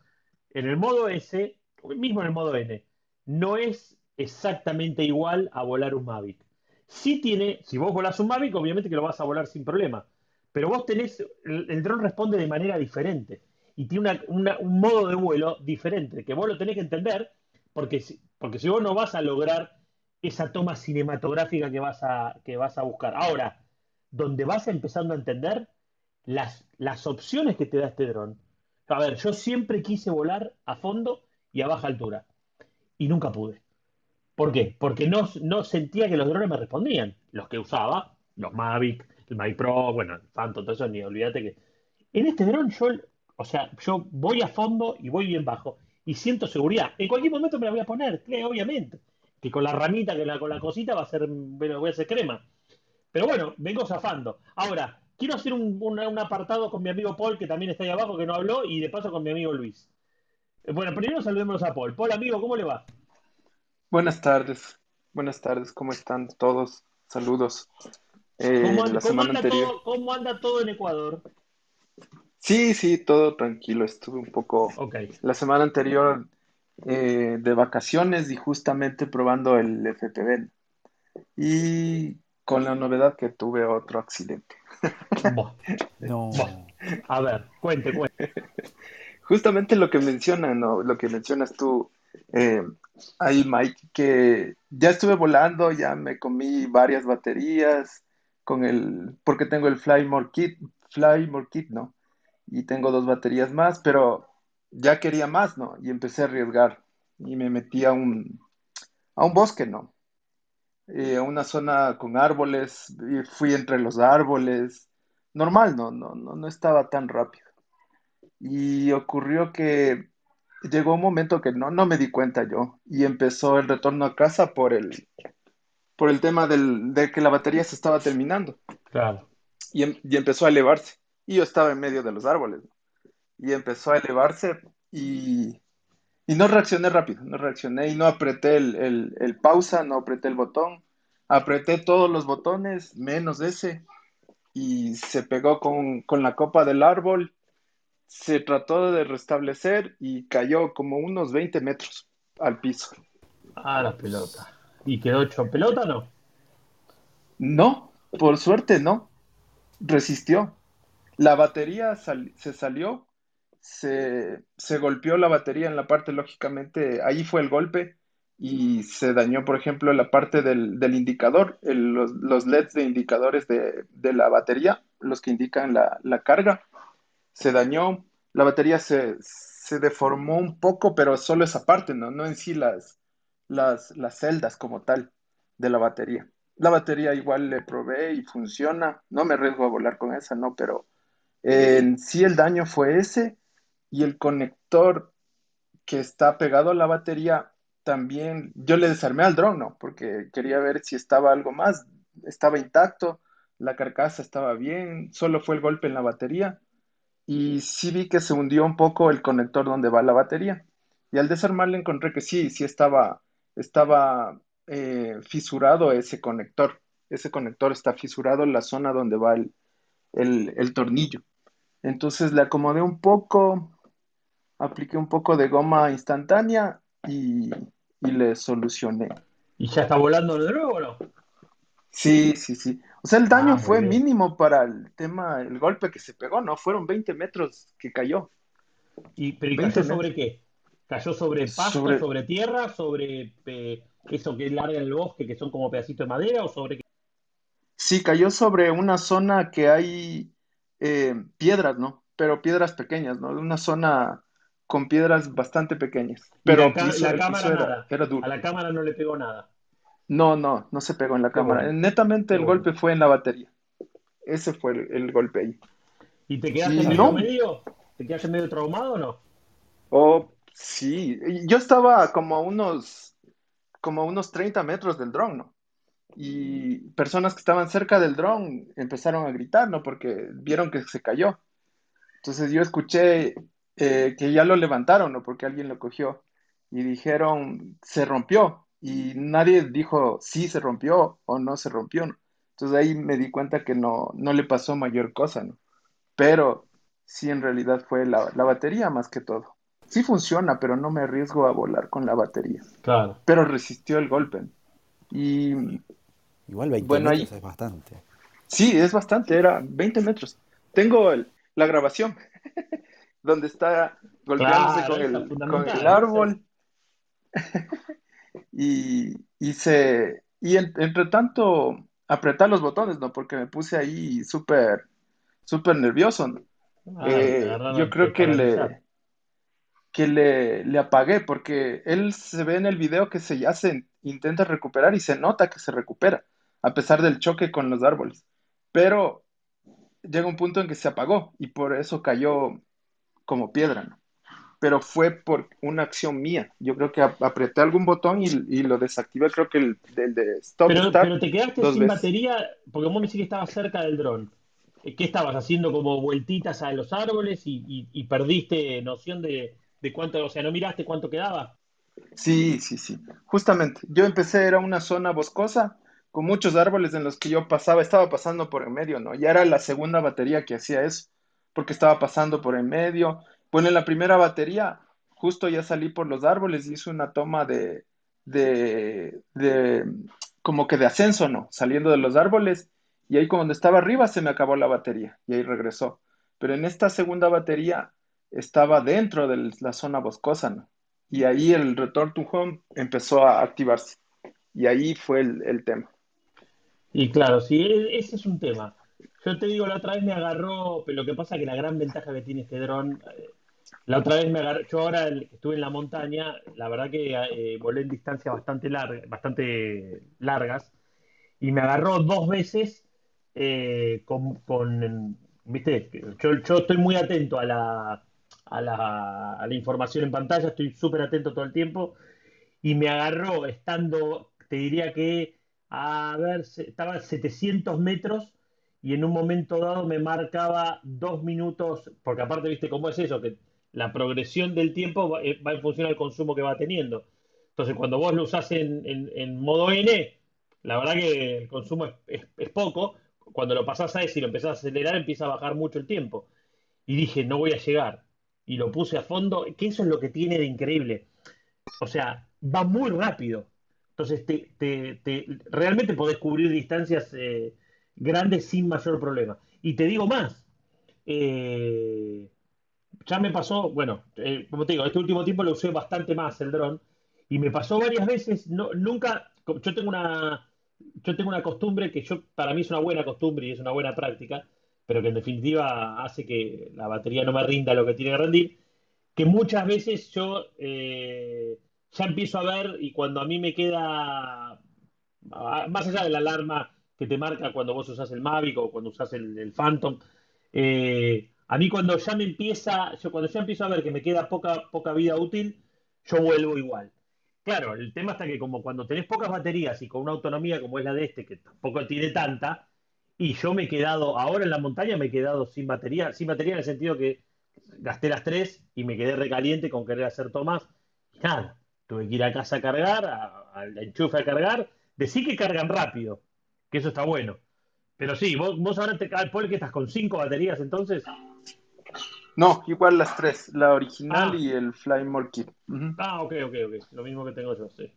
en el modo S, mismo en el modo N, no es exactamente igual a volar un Mavic. Sí tiene, si vos volás un Mavic, obviamente que lo vas a volar sin problema, pero vos tenés, el, dron responde de manera diferente y tiene una- un modo de vuelo diferente, que vos lo tenés que entender, porque si, porque si vos no vas a lograr esa toma cinematográfica que vas a, que vas a buscar. Ahora, donde vas empezando a entender las, las opciones que te da este dron. A ver, yo siempre quise volar a fondo y a baja altura y nunca pude. ¿Por qué? Porque no, no sentía que los drones me respondían. Los que usaba, los Mavic, el Mavic Pro, bueno, el Phantom, todo eso, ni olvídate que. En este dron yo, o sea, yo voy a fondo y voy bien bajo y siento seguridad. En cualquier momento me la voy a poner, obviamente. Que con la ramita, que la, con la cosita va a ser, bueno, voy a hacer crema. Pero bueno, vengo zafando. Ahora, quiero hacer un, un- un apartado con mi amigo Paul, que también está ahí abajo, que no habló, y de paso con mi amigo Luis. Bueno, primero saludemos a Paul. Paul, amigo, ¿cómo le va? Buenas tardes, buenas tardes, ¿cómo están todos? Saludos. Eh, ¿Cómo, la anda todo, ¿Cómo anda todo en Ecuador? Sí, sí, todo tranquilo, estuve un poco la semana anterior eh, de vacaciones y justamente probando el FPV. Y con la novedad que tuve otro accidente. No. A ver, cuente, cuente. Justamente lo que mencionan, ¿no? Lo que mencionas tú, eh, ahí, Mike, que ya estuve volando, ya me comí varias baterías con el, porque tengo el Fly More Kit, Fly More Kit, ¿no? Y tengo dos baterías más, pero ya quería más, ¿no? Y empecé a arriesgar y me metí a un, a un bosque, ¿no? Eh, a una zona con árboles, y fui entre los árboles, normal, ¿no? No, no, no estaba tan rápido. Y ocurrió que llegó un momento que no, no me di cuenta yo y empezó el retorno a casa por el, por el tema del, de que la batería se estaba terminando Claro. y, em- y empezó a elevarse. Y yo estaba en medio de los árboles. Y empezó a elevarse y, y no reaccioné rápido, no reaccioné y no apreté el, el- el pausa, no apreté el botón. Apreté todos los botones, menos ese, y se pegó con, con la copa del árbol se trató de restablecer y cayó como unos 20 metros al piso. Ah, la pelota. ¿Y quedó hecho pelota o no? No, por suerte no. Resistió. La batería sal- se salió, se, se golpeó la batería en la parte, lógicamente, ahí fue el golpe y se dañó, por ejemplo, la parte del, del indicador, los, los LEDs de indicadores de, de la batería, los que indican la, la carga. se dañó, la batería se, se deformó un poco, pero solo esa parte, ¿no? No en sí las, las, las celdas como tal de la batería. La batería igual le probé y funciona, no me arriesgo a volar con esa, ¿no? Pero en sí el daño fue ese y el conector que está pegado a la batería también, yo le desarmé al dron, ¿no? Porque quería ver si estaba algo más, estaba intacto, la carcasa estaba bien, solo fue el golpe en la batería y sí vi que se hundió un poco el conector donde va la batería. Y al desarmarle encontré que sí, sí estaba, estaba eh, fisurado ese conector. Ese conector está fisurado en la zona donde va el, el tornillo. Entonces le acomodé un poco, apliqué un poco de goma instantánea y, y le solucioné. ¿Y ya está volando de nuevo o no? Sí, sí, sí. O sea, el daño Ah, muy fue bien. mínimo para el tema, el golpe que se pegó, ¿no? Fueron 20 metros que cayó. ¿Y, pero ¿y 20 cayó sobre qué? ¿Cayó sobre pasto, Sobre- sobre, tierra, sobre eh, eso que es larga en el bosque, que son como pedacitos de madera, o sobre qué? Sí, cayó sobre una zona que hay eh, piedras, ¿no? Pero piedras pequeñas, ¿no? Una zona con piedras bastante pequeñas. Pero la, ca- piso- la cámara piso era, duro. A la cámara no le pegó nada. No, no, no se pegó en la Qué cámara. bueno. Netamente Qué el bueno. golpe fue en la batería. Ese fue el, el golpe ahí. ¿Y te quedaste Sí, medio no. medio? ¿Te quedaste medio traumado o no? Oh, sí. Yo estaba como a unos, como a unos 30 metros del dron, ¿no? Y personas que estaban cerca del dron empezaron a gritar, ¿no? Porque vieron que se cayó. Entonces yo escuché eh, que ya lo levantaron, ¿no? Porque alguien lo cogió. Y dijeron, se rompió. Y nadie dijo, sí se rompió o no se rompió, ¿no? Entonces ahí me di cuenta que no, no le pasó mayor cosa, ¿no? Pero sí en realidad fue la, la batería más que todo. Sí funciona, pero no me arriesgo a volar con la batería. Claro. Pero resistió el golpe. Y Igual 20 Bueno, ahí- metros es bastante. Sí, es bastante, era 20 metros. Tengo el- la grabación donde está golpeándose Claro, con el, con el árbol y, y se y en- entre tanto apretar los botones, ¿no? Porque me puse ahí súper súper nervioso, ¿no? Ah, Eh, yo creo que paralizar. le que le, le apagué porque él se ve en el video que se ya se intenta recuperar y se nota que se recupera a pesar del choque con los árboles. Pero llega un punto en que se apagó y por eso cayó como piedra, ¿no? pero fue por una acción mía. Yo creo que apreté algún botón y, lo desactivé, creo que el, de stop pero, pero te quedaste sin batería, porque vos me decís que estabas cerca del dron. ¿Qué estabas haciendo como vueltitas a los árboles y, perdiste noción de, de, cuánto, o sea, no miraste cuánto quedaba? Sí, sí, sí. Justamente, yo empecé, era una zona boscosa con muchos árboles en los que yo pasaba, estaba pasando por en medio, ¿no? Ya era la segunda batería que hacía eso, porque estaba pasando por en medio, bueno, en la primera batería, justo ya salí por los árboles, hice una toma de, de, como que de ascenso, ¿no? Saliendo de los árboles, y ahí cuando estaba arriba se me acabó la batería, y ahí regresó. Pero en esta segunda batería estaba dentro de la zona boscosa, ¿no? Y ahí el return to home empezó a activarse. Y ahí fue el, el tema. Y claro, sí, e, ese es un tema. Yo te digo, la otra vez me agarró, pero lo que pasa es que la gran ventaja que tiene este dron, eh, la otra vez me agarró, yo ahora estuve en la montaña, la verdad que eh, volé en distancias bastante, largas, bastante largas y me agarró dos veces eh, con, viste, yo, yo, estoy muy atento a la, a la, a la información en pantalla, estoy súper atento todo el tiempo y me agarró estando, te diría que, a ver, estaba a 700 metros y en un momento dado me marcaba dos minutos, porque aparte, viste cómo es eso, que la progresión del tiempo va, eh, en función al consumo que va teniendo. Entonces, cuando vos lo usás en, modo N, la verdad que el consumo es, poco. Cuando lo pasás a S y lo empezás a acelerar, empieza a bajar mucho el tiempo. Y dije, no voy a llegar. Y lo puse a fondo, que eso es lo que tiene de increíble. O sea, va muy rápido. Entonces, te, realmente podés cubrir distancias eh, grandes sin mayor problema. Y te digo más, eh, ya me pasó, bueno, eh, como te digo, este último tiempo lo usé bastante más el dron y me pasó varias veces, no, nunca, yo tengo una, yo tengo una costumbre que yo, para mí es una buena costumbre y es una buena práctica, pero que en definitiva hace que la batería no me rinda lo que tiene que rendir, que muchas veces yo eh, ya empiezo a ver y cuando a mí me queda, más allá de la alarma que te marca cuando vos usás el Mavic o cuando usás el, Phantom, eh, a mí cuando ya me empieza, yo cuando ya empiezo a ver que me queda poca, vida útil, yo vuelvo igual. Claro, el tema está que como cuando tenés pocas baterías y con una autonomía como es la de este, que tampoco tiene tanta, y yo me he quedado, ahora en la montaña me he quedado sin batería, sin batería en el sentido que gasté las tres y me quedé recaliente con querer hacer tomas, y nada, tuve que ir a casa a cargar, al enchufe a cargar, decir que cargan rápido, que eso está bueno. Pero sí, vos, vos ahora te cae que estás con cinco baterías entonces. No, igual las tres, la original ah. y el Fly More Kit. Ah, ok, ok, ok. Lo mismo que tengo yo, sí.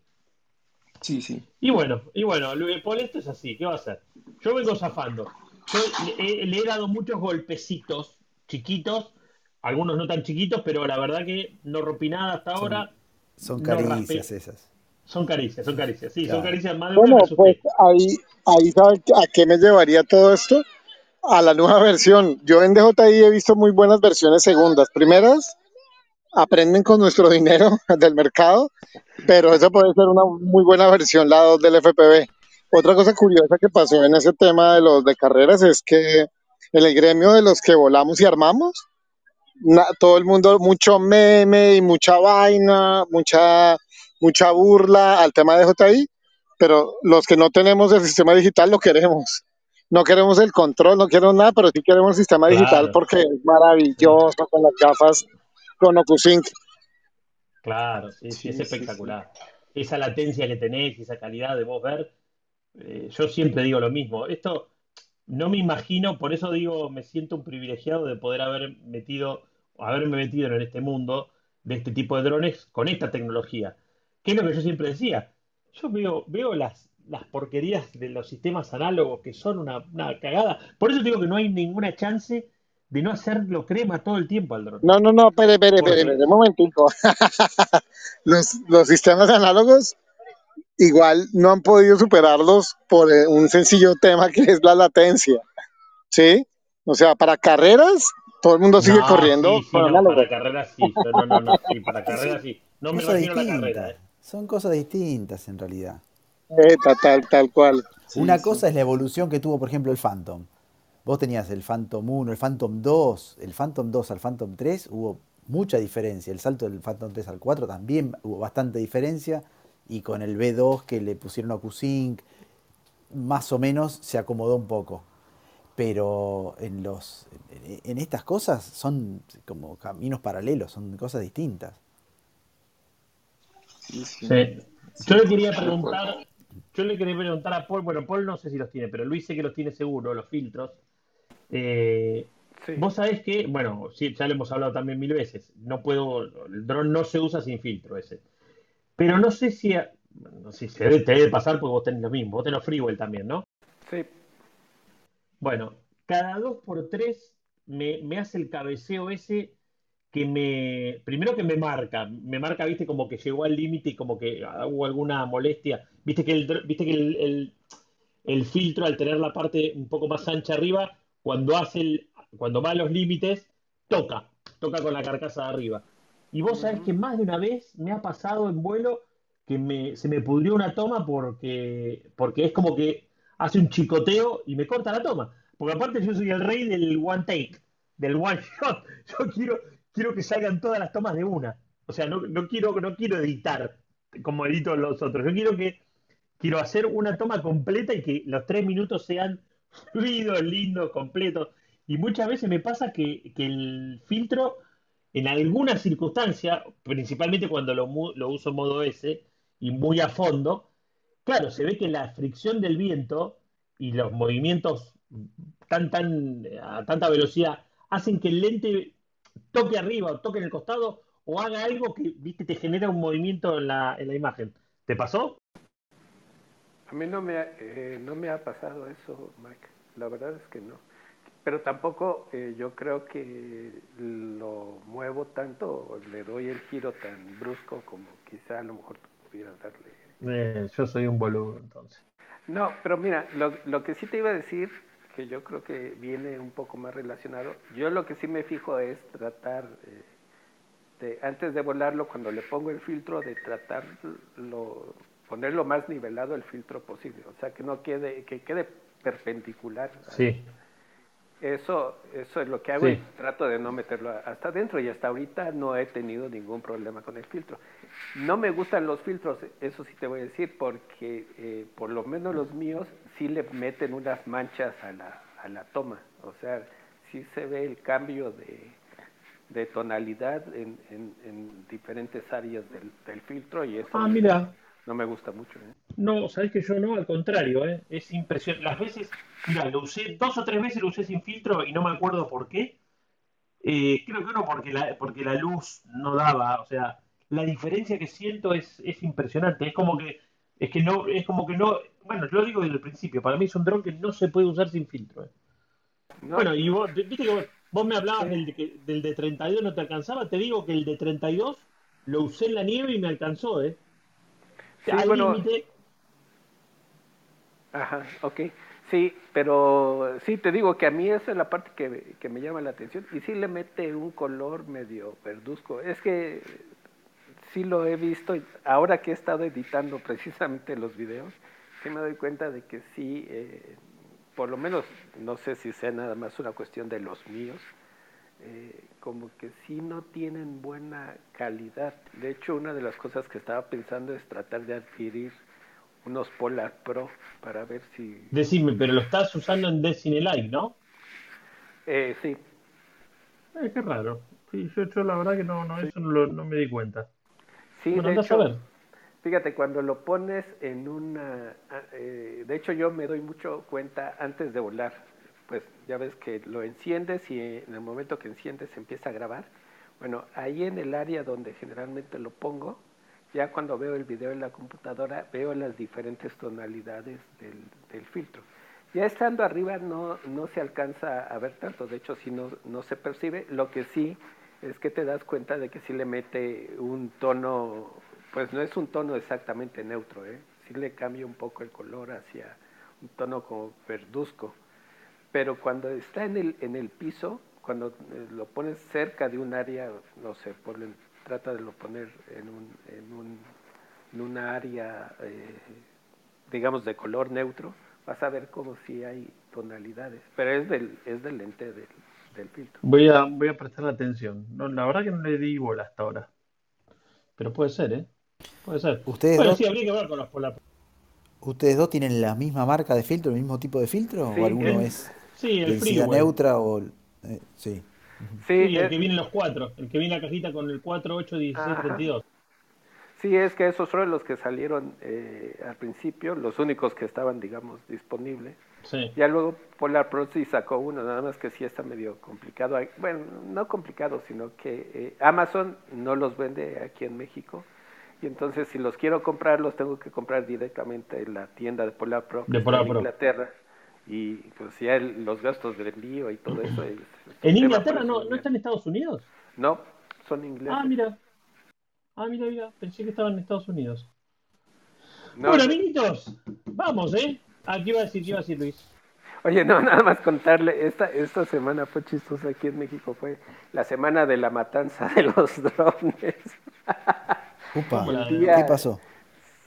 Sí, sí. Y bueno, y bueno, Paul, esto es así, ¿qué va a hacer? Yo vengo zafando. Yo le, he dado muchos golpecitos chiquitos, algunos no tan chiquitos, pero la verdad que no rompí nada hasta ahora. Son caricias esas. Son caricias, son caricias, sí, son caricias más de Bueno, pues ahí, ahí ¿sabe a qué me llevaría todo esto? a la nueva versión. Yo en DJI he visto muy buenas versiones segundas. Primeras, aprenden con nuestro dinero del mercado, pero eso puede ser una muy buena versión, la 2 del FPV. Otra cosa curiosa que pasó en ese tema de los de carreras es que en el gremio de los que volamos y armamos, todo el mundo, mucho meme y mucha vaina, mucha, mucha burla al tema de DJI, pero los que no tenemos el sistema digital lo queremos no queremos el control, no queremos nada, pero sí queremos el sistema digital porque es maravilloso con las gafas con OcuSync. Claro, sí, sí, es espectacular. Esa latencia que tenés, esa calidad de vos ver, eh, yo siempre digo lo mismo. Esto no me imagino, por eso digo, me siento un privilegiado de poder haber metido, haberme metido en este mundo de este tipo de drones con esta tecnología. ¿Qué es lo que yo siempre decía? Yo veo, veo las, las porquerías de los sistemas análogos que son una, cagada. Por eso digo que no hay ninguna chance de no hacerlo crema todo el tiempo al dron. No, no, no, espere, espere, espere, un momentico. los, los sistemas análogos igual no han podido superarlos por eh, un sencillo tema que es la latencia. ¿Sí? O sea, para carreras, todo el mundo sigue corriendo. Sí, para carreras sí, no, no, no, sí, para carreras sí. No me imagino la carrera. Son cosas distintas en realidad. Eh, tal, tal cual. Una cosa es la evolución que tuvo, por ejemplo, el Phantom. Vos tenías el Phantom 1, el Phantom 2, el Phantom 2 al Phantom 3, hubo mucha diferencia. El salto del Phantom 3 al 4 también hubo bastante diferencia y con el B2 que le pusieron a QSync más o menos se acomodó un poco. Pero en, los, en estas cosas son como caminos paralelos, son cosas distintas. Sí. Yo le quería preguntar, yo le quería preguntar a Paul, bueno, Paul no sé si los tiene, pero Luis sé que los tiene seguro, los filtros. Eh, Vos sabés que, bueno, sí, ya lo hemos hablado también mil veces, no puedo, el dron no se usa sin filtro ese. Pero no sé si, no sé si te debe pasar porque vos tenés lo mismo, vos tenés freewell también, ¿no? Sí. Bueno, cada dos por tres me, me hace el cabeceo ese que me, primero que me marca, me marca, viste, como que llegó al límite y como que hubo alguna molestia, viste que el, viste que el, el, el filtro al tener la parte un poco más ancha arriba, cuando hace el, cuando va a los límites, toca, toca con la carcasa de arriba. Y vos sabés que más de una vez me ha pasado en vuelo que me, se me pudrió una toma porque, porque es como que hace un chicoteo y me corta la toma. Porque aparte yo soy el rey del one take, del one shot. Yo quiero, quiero que salgan todas las tomas de una. O sea, no, no quiero, no quiero editar como edito los otros. Yo quiero que quiero hacer una toma completa y que los tres minutos sean fluidos, lindos, completos. Y muchas veces me pasa que, que el filtro, en alguna circunstancia, principalmente cuando lo, lo, uso en modo S y muy a fondo, claro, se ve que la fricción del viento y los movimientos tan, tan, a tanta velocidad hacen que el lente toque arriba o toque en el costado o haga algo que viste te genera un movimiento en la, en la imagen. ¿Te pasó? A mí no me, ha, eh, no me ha pasado eso, Mike. La verdad es que no. Pero tampoco eh, yo creo que lo muevo tanto, le doy el giro tan brusco como quizá a lo mejor pudiera darle. Eh, yo soy un boludo entonces. No, pero mira, lo, lo que sí te iba a decir, que yo creo que viene un poco más relacionado, yo lo que sí me fijo es tratar, eh, de, antes de volarlo, cuando le pongo el filtro, de tratarlo, ponerlo más nivelado el filtro posible, o sea, que no quede, que quede perpendicular. Sí. Eso, eso es lo que hago Sí. y trato de no meterlo hasta adentro y hasta ahorita no he tenido ningún problema con el filtro. No me gustan los filtros, eso sí te voy a decir, porque eh, por lo menos los míos sí le meten unas manchas a la, a la toma. O sea, sí se ve el cambio de, de tonalidad en, en, en diferentes áreas del, del filtro y eso Ah, mira. no me gusta mucho. ¿eh? No, sabes que yo no, al contrario, ¿eh? es impresionante. Las veces, mira, lo usé, dos o tres veces lo usé sin filtro y no me acuerdo por qué. Eh, creo que no porque la, porque la luz no daba, o sea, la diferencia que siento es, es impresionante. Es como que, es que no, es como que no, bueno, yo lo digo desde el principio, para mí es un dron que no se puede usar sin filtro. ¿eh? No, Bueno, y vos, viste que vos, vos me hablabas del, de, del de 32 no te alcanzaba, te digo que el de 32 lo usé en la nieve y me alcanzó, ¿eh? Sí, Al bueno, límite, Ajá, ok. Sí, pero sí, te digo que a mí esa es la parte que, que me llama la atención. Y sí le mete un color medio verduzco. Es que sí lo he visto, ahora que he estado editando precisamente los videos, sí me doy cuenta de que sí, eh, por lo menos, no sé si sea nada más una cuestión de los míos, eh, como que sí no tienen buena calidad. De hecho, una de las cosas que estaba pensando es tratar de adquirir unos Polar Pro para ver si... decime, pero lo estás usando en Destiny Live, ¿no? Eh, sí, Eh, qué raro. Sí, yo, yo la verdad que no, no, eso no, lo- no me di cuenta. sí, bueno, de andás hecho, a ver. Fíjate, cuando lo pones en una... ah, eh, de hecho, yo me doy mucho cuenta antes de volar. Pues ya ves que lo enciendes y en el momento que enciendes empieza a grabar. Bueno, ahí en el área donde generalmente lo pongo, ya cuando veo el video en la computadora, veo las diferentes tonalidades del, del filtro. Ya estando arriba no, no se alcanza a ver tanto, de hecho sí no, no se percibe. Lo que sí es que te das cuenta de que sí le mete un tono, pues no es un tono exactamente neutro, ¿eh? sí le cambia un poco el color hacia un tono como verduzco. Pero cuando está en el, en el piso, cuando eh, lo pones cerca de un área, no sé, ponle- trata de lo poner en un, en un, en una área, eh, digamos, de color neutro, vas a ver como si hay tonalidades. Pero es del, es del lente del, del filtro. Voy a, voy a prestar atención. No, la verdad que no le di bola hasta ahora. Pero puede ser, ¿eh? Puede ser. ¿Ustedes Bueno, dos, sí, habría que ver con los polar. ¿Ustedes dos tienen la misma marca de filtro, el mismo tipo de filtro? Sí, ¿O alguno el- es Sí, el densidad Freeway. neutra o... eh, sí. Sí, Sí, el es, que viene en los cuatro. El que viene en la cajita con el 4, 8, 16, Ajá. 32. sí, es que esos fueron los que salieron eh, al principio, los únicos que estaban, digamos, disponibles. Sí. Ya luego Polar Pro sí sacó uno, nada más que sí está medio complicado. Bueno, no complicado, sino que eh, Amazon no los vende aquí en México. Y entonces si los quiero comprar, los tengo que comprar directamente en la tienda de Polar Pro, que De en. Inglaterra. Y pues ya el- los gastos de envío y todo eso. es- ¿En Inglaterra no, no está en Estados Unidos? No, son ingleses. Ah, mira. Ah, mira, mira. Pensé que estaba en Estados Unidos. No, Bueno, amiguitos, vamos, ¿eh? Ah, ¿qué iba a decir? ¿Qué iba a decir, Luis? Oye, no, nada más contarle, esta, esta semana fue chistosa aquí en México, fue la semana de la matanza de los drones. Upa, ¿Cómo la- ¿qué pasó?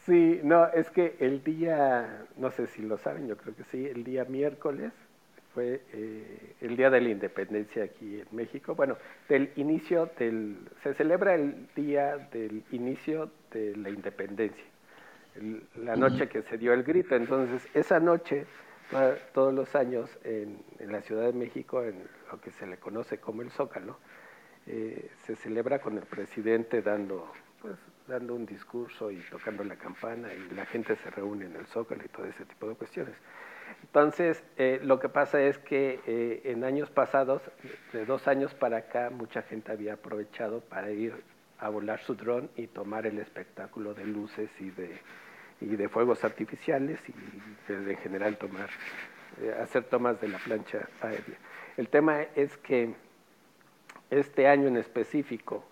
Sí, no, es que el día, no sé si lo saben, yo creo que sí, el día miércoles fue eh, el día de la independencia aquí en México. Bueno, del inicio del, se celebra el día del inicio de la independencia, el- la noche que se dio el grito. Entonces, esa noche, to- todos los años en, en la Ciudad de México, en lo que se le conoce como el Zócalo, eh, se celebra con el presidente dando pues dando un discurso y tocando la campana y la gente se reúne en el zócalo y todo ese tipo de cuestiones. Entonces, eh, lo que pasa es que eh, en años pasados, de dos años para acá, mucha gente había aprovechado para ir a volar su dron y tomar el espectáculo de luces y de, y de fuegos artificiales y en general tomar, eh, hacer tomas de la plancha aérea. El tema es que este año en específico,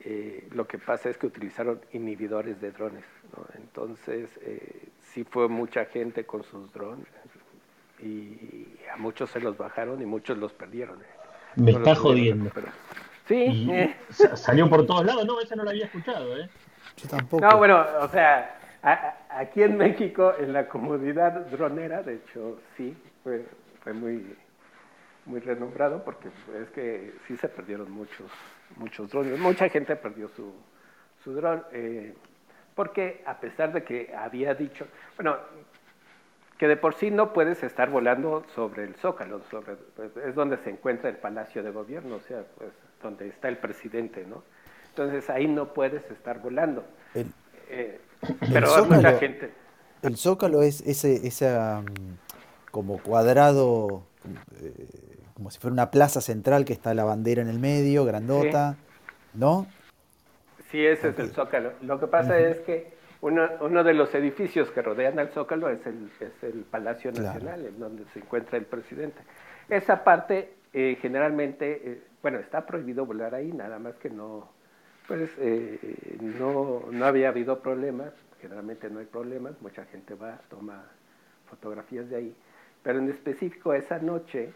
eh, lo que pasa es que utilizaron inhibidores de drones. ¿no? Entonces, eh, sí fue mucha gente con sus drones y a muchos se los bajaron y muchos los perdieron. eh. Me No está jodiendo. Sí, eh. sa- salió por todos lados. No, esa no la había escuchado, ¿eh? Yo tampoco. No, bueno, o sea, a- a- aquí en México, en la comunidad dronera, de hecho, sí, fue, fue muy, muy renombrado porque es que sí se perdieron muchos, muchos drones. Mucha gente perdió su, su dron, eh, porque a pesar de que había dicho, bueno, que de por sí no puedes estar volando sobre el Zócalo, sobre, pues, es donde se encuentra el Palacio de Gobierno, o sea, pues donde está el presidente, ¿no? Entonces ahí no puedes estar volando. El, Eh, El pero Zócalo- mucha gente. el zócalo es ese, esa mm, como cuadrado, eh, como si fuera una plaza central que está la bandera en el medio, grandota, ¿no? Sí, ese es el Zócalo. Lo que pasa es que uno, uno de los edificios que rodean al Zócalo es el, es el Palacio Claro. Nacional, en donde se encuentra el presidente. Esa parte, eh, generalmente, eh, bueno, está prohibido volar ahí, nada más que no, pues, eh, no, no había habido problemas, generalmente no hay problemas, mucha gente va, toma fotografías de ahí, pero en específico esa noche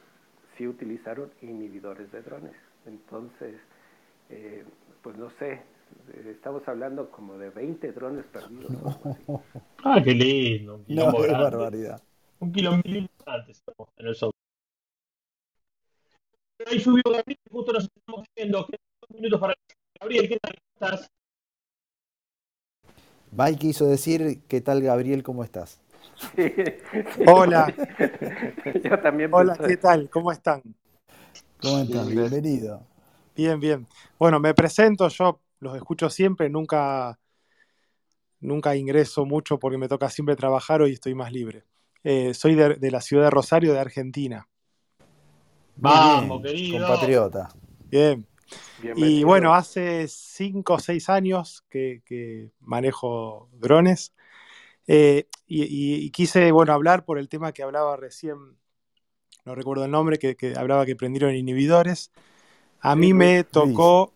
sí utilizaron inhibidores de drones. Entonces, eh, pues no sé, eh, estamos hablando como de 20 drones perdidos. o algo así. Ah, qué lindo. Un No, qué grande. barbaridad. Un kilómetro antes estamos en el sol. Ahí subió Gabriel, justo nos estamos viendo. Quedan dos minutos para Gabriel, ¿qué tal estás? Mike quiso decir, ¿qué tal Gabriel? ¿Cómo estás? Sí, sí. Hola. Yo también Hola, pensé- ¿qué tal? ¿Cómo están? ¿Cómo estás? Bien, Bienvenido. Bien, bien. Bueno, me presento, yo los escucho siempre, nunca, nunca ingreso mucho porque me toca siempre trabajar, hoy estoy más libre. Eh, soy de, de la ciudad de Rosario, de Argentina. Vamos, bien, querido. Compatriota. Bien. Y Bienvenido. bueno, hace cinco o seis años que, que manejo drones eh, y, y- y quise, bueno, hablar por el tema que hablaba recién, no recuerdo el nombre, que, que hablaba que prendieron inhibidores. A Sí, mí me Luis. tocó,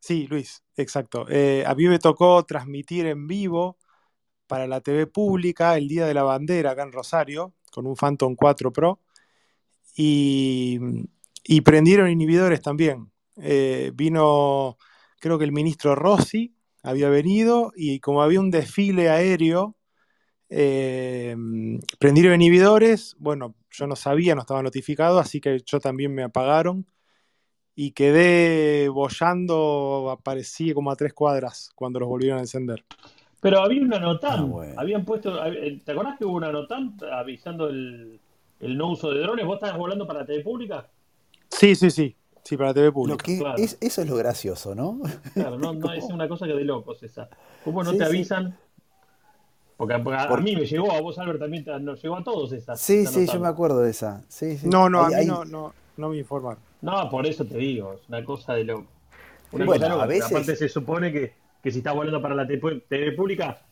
sí, Luis, exacto. Eh, a mí me tocó transmitir en vivo para la TV pública el Día de la Bandera acá en Rosario con un Phantom 4 Pro y, y prendieron inhibidores también. Eh, vino, creo que el ministro Rossi había venido y como había un desfile aéreo Eh, prendieron inhibidores, bueno, yo no sabía, no estaba notificado, así que yo también me apagaron y quedé bollando, aparecí como a tres cuadras cuando los volvieron a encender. Pero había una notam, Ah, bueno. habían puesto, eh, ¿te acordás que hubo una notam avisando el, el no uso de drones? ¿Vos estabas volando para la TV pública? Sí, sí, sí, sí, para TV Lo pública. que claro. es, eso es lo gracioso, ¿no? Claro, no, no, es una cosa que de locos esa. ¿Cómo no Sí, te sí. avisan? Porque, porque a, a Por- mí me llegó, a vos Albert también te- nos llegó a todos esa. Sí, esa sí, yo me acuerdo de esa. Sí, sí. No, no, a mí no, no, no me informaron. No, por eso te digo, es una cosa de loco. Una Bueno, cosa de loco, a veces- aparte se supone que, que si estás volando para la TV, TV pública,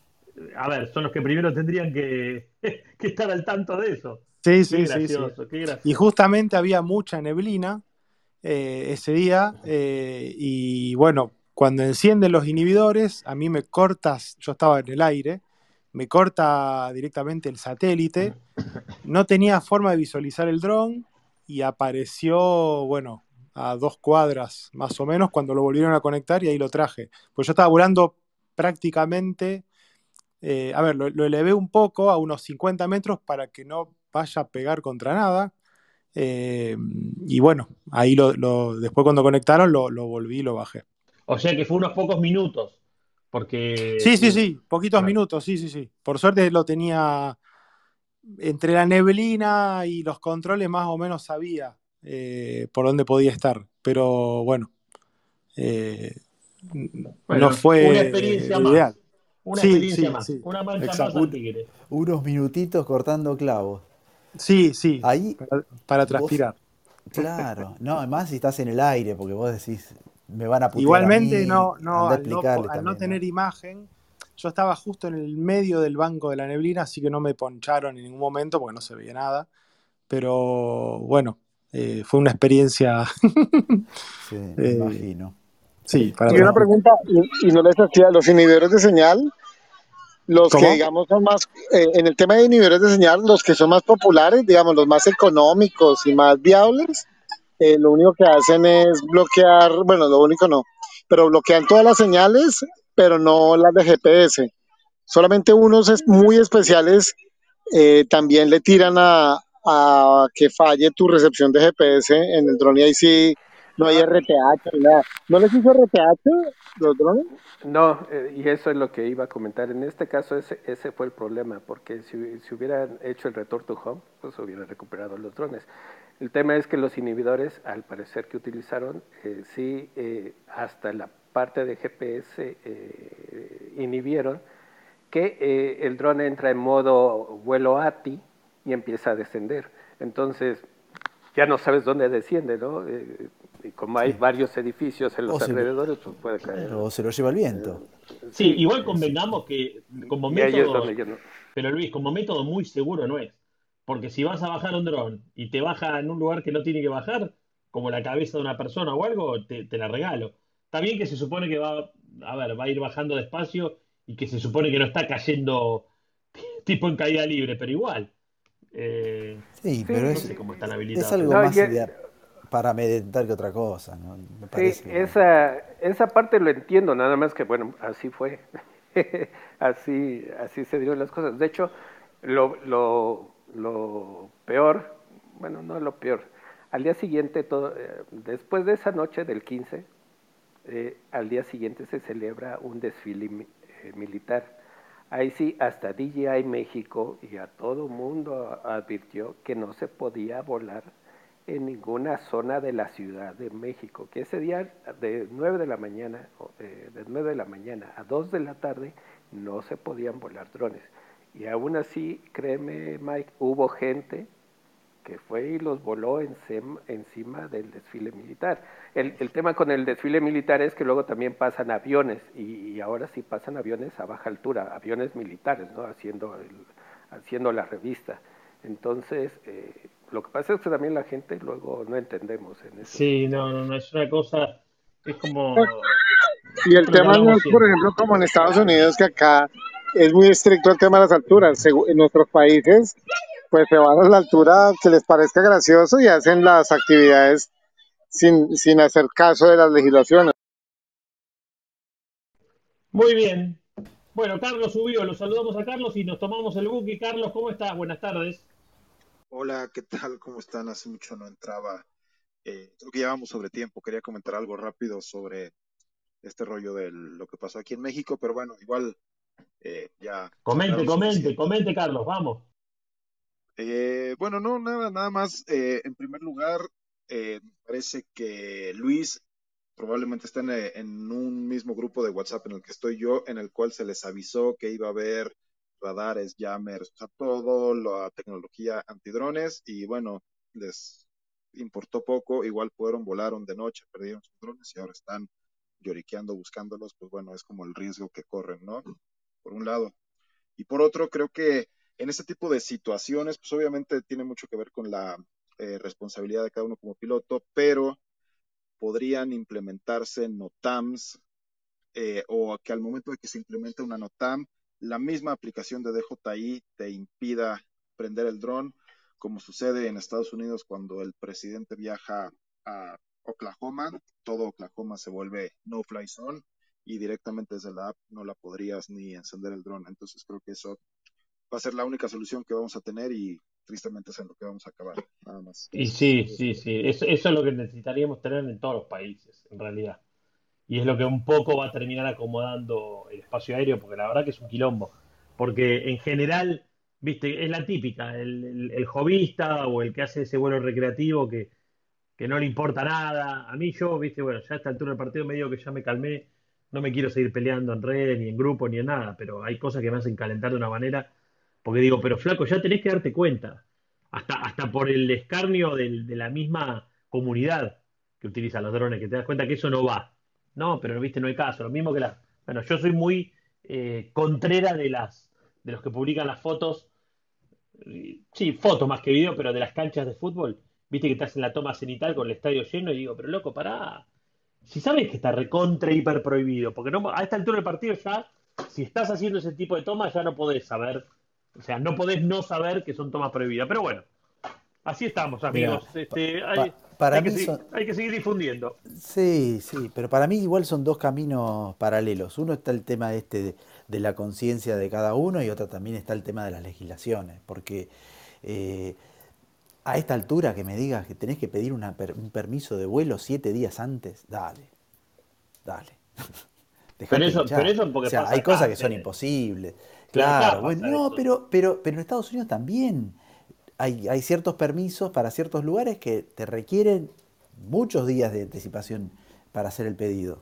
a ver, son los que primero tendrían que, que estar al tanto de eso. Sí, Qué sí, sí, sí. gracioso, qué gracioso. Y justamente había mucha neblina eh, ese día eh, y bueno, cuando encienden los inhibidores, a mí me cortas, yo estaba en el aire, me corta directamente el satélite, no tenía forma de visualizar el dron y apareció, bueno, a dos cuadras más o menos cuando lo volvieron a conectar y ahí lo traje. Pues yo estaba volando prácticamente, eh, a ver, lo, lo elevé un poco a unos 50 metros para que no vaya a pegar contra nada. Eh, y bueno, ahí lo, lo- después cuando conectaron lo, lo volví y lo bajé. O sea que fue unos pocos minutos, porque... Sí, sí, sí, poquitos Claro. minutos, sí, sí, sí. Por suerte lo tenía entre la neblina y los controles más o menos sabía eh, por dónde podía estar. Pero bueno, eh, Bueno, no fue una experiencia lo más. ideal. Una Sí, experiencia sí, más, sí, una mancha exacto. más al tigre. Unos minutitos cortando clavos. Sí, sí, Ahí, para, para vos- transpirar. claro. No, además si estás en el aire, porque vos decís, me van a putear a Igualmente, mí, no, no, al no, al no tener ¿no? imagen, yo estaba justo en el medio del banco de la neblina, así que no me poncharon en ningún momento porque no se veía nada. Pero bueno, eh, fue una experiencia, Sí, me eh, imagino. sí, para Y una pregunta, y, y no les hacía, los inhibidores de señal, los que digamos son más, eh, en el tema de inhibidores de señal, los que son más populares, digamos, los más económicos y más viables, eh, lo único que hacen es bloquear, bueno, lo único no, pero bloquean todas las señales, pero no las de GPS. Solamente unos es- muy especiales eh, también le tiran a, a que falle tu recepción de GPS en el dron y ahí sí no hay RTH nada. ¿No les hizo RTH los drones? No, eh, y eso es lo que iba a comentar. En este caso ese, ese fue el problema, porque si, si hubieran hecho el return to home, pues hubieran recuperado los drones. El tema es que los inhibidores, al parecer que utilizaron, eh, sí, eh, hasta la parte de GPS inhibieron que el dron entra en modo vuelo ATI y empieza a descender. Entonces, ya no sabes dónde desciende, ¿no? Y como hay Sí. varios edificios en O los se, alrededores, pues puede caer. o se lo lleva el viento. Sí, igual convengamos que como método, pero Luis, como método muy seguro no es. Porque si vas a bajar un dron y te baja en un lugar que no tiene que bajar, como la cabeza de una persona o algo, te, te la regalo. Está bien que se supone que va, a ver, va a ir bajando despacio y que se supone que no está cayendo tipo en caída libre, pero igual. eh, Sí, pero no es, sé cómo están es algo No, más y- idea- para amedrentar que otra cosa, ¿no? Me Sí, parece esa, esa parte lo entiendo, nada más que, bueno, así fue. así, así se dieron las cosas. De hecho, lo, lo, lo peor, bueno, no lo peor, al día siguiente, todo, eh, después de esa noche del 15, eh, al día siguiente se celebra un desfile mi- eh, militar. Ahí sí, hasta DJI México y a todo mundo advirtió que no se podía volar en ninguna zona de la Ciudad de México, que ese día de 9 de la mañana, eh, de 9 de la mañana a 2 de la tarde no se podían volar drones. Y aún así, créeme Mike, hubo gente que fue y los voló encima del desfile militar. El, el tema con el desfile militar es que luego también pasan aviones, y, y ahora sí pasan aviones a baja altura, aviones militares, ¿no? Haciendo, el- haciendo la revista. Entonces, eh, lo que pasa es que también la gente luego no entendemos en eso. Sí, no, no, no, es una cosa, es como, Y el tema no es, por ejemplo, como en Estados Unidos, que acá es muy estricto el tema de las alturas. En nuestros países, pues se van a la altura que les parezca gracioso y hacen las actividades sin, sin hacer caso de las legislaciones. Muy bien. Bueno, Carlos subió, lo saludamos a Carlos y nos tomamos el buque. Carlos, ¿cómo estás? Buenas tardes. Hola, ¿qué tal? ¿Cómo están? Hace mucho no entraba. Eh, creo que llevamos sobre tiempo. Quería comentar algo rápido sobre este rollo de lo que pasó aquí en México, pero bueno, igual eh, ya. Comente, comente, comente, Carlos, vamos. Eh, bueno, no, nada, nada más. Eh, en primer lugar, me parece que Luis probablemente está en, un mismo grupo de WhatsApp en el que estoy yo, en el cual se les avisó que iba a haber radares, jammers, o sea, todo, la tecnología antidrones, y bueno, les importó poco, igual fueron, volaron de noche, perdieron sus drones y ahora están lloriqueando, buscándolos, pues bueno, es como el riesgo que corren, ¿no? Por un lado. Y por otro, creo que en este tipo de situaciones, pues obviamente tiene mucho que ver con la eh, responsabilidad de cada uno como piloto, pero podrían implementarse NOTAMs eh, o que al momento de que se implemente una NOTAM, la misma aplicación de DJI te impida prender el dron, como sucede en Estados Unidos cuando el presidente viaja a Oklahoma, todo Oklahoma se vuelve no fly zone y directamente desde la app no la podrías ni encender el dron. Entonces creo que eso va a ser la única solución que vamos a tener y tristemente es en lo que vamos a acabar, nada más. Y sí, sí, sí, eso, eso es lo que necesitaríamos tener en todos los países, en realidad. Y es lo que un poco va a terminar acomodando el espacio aéreo, porque la verdad que es un quilombo. Porque en general, viste, es la típica, el, el, o el que hace ese vuelo recreativo que que no le importa nada. A mí yo, viste, bueno, ya a esta altura del partido me digo que ya me calmé, no me quiero seguir peleando en redes, ni en grupo, ni en nada, pero hay cosas que me hacen calentar de una manera, porque digo, pero flaco, ya tenés que darte cuenta, hasta, hasta por el escarnio de la misma comunidad que utiliza los drones, que te das cuenta que eso no va. No, pero viste, no hay caso. Lo mismo que las. Bueno, yo soy muy eh, contrera de las de los que publican las fotos. Sí, fotos más que video, pero de las canchas de fútbol viste que estás en la toma cenital con el estadio lleno y digo, pero loco, pará. Si sabes que está recontra hiper prohibido, porque no, a esta altura del partido ya, si estás haciendo ese tipo de tomas, ya no podés saber, o sea, no podés no saber que son tomas prohibidas. Pero bueno, así estamos, amigos. este, hay, para que, hay que seguir difundiendo. Sí, sí, pero para mí igual son dos caminos paralelos. Uno está el tema este de, de la conciencia de cada uno y otro también está el tema de las legislaciones, porque eh, a esta altura que me digas que tenés que pedir un permiso de vuelo siete días antes, dale, dale. pero eso, pero eso porque hay cosas que son imposibles. Claro, bueno, no, pero, pero, pero en Estados Unidos también hay, ciertos permisos para ciertos lugares que te requieren muchos días de anticipación para hacer el pedido.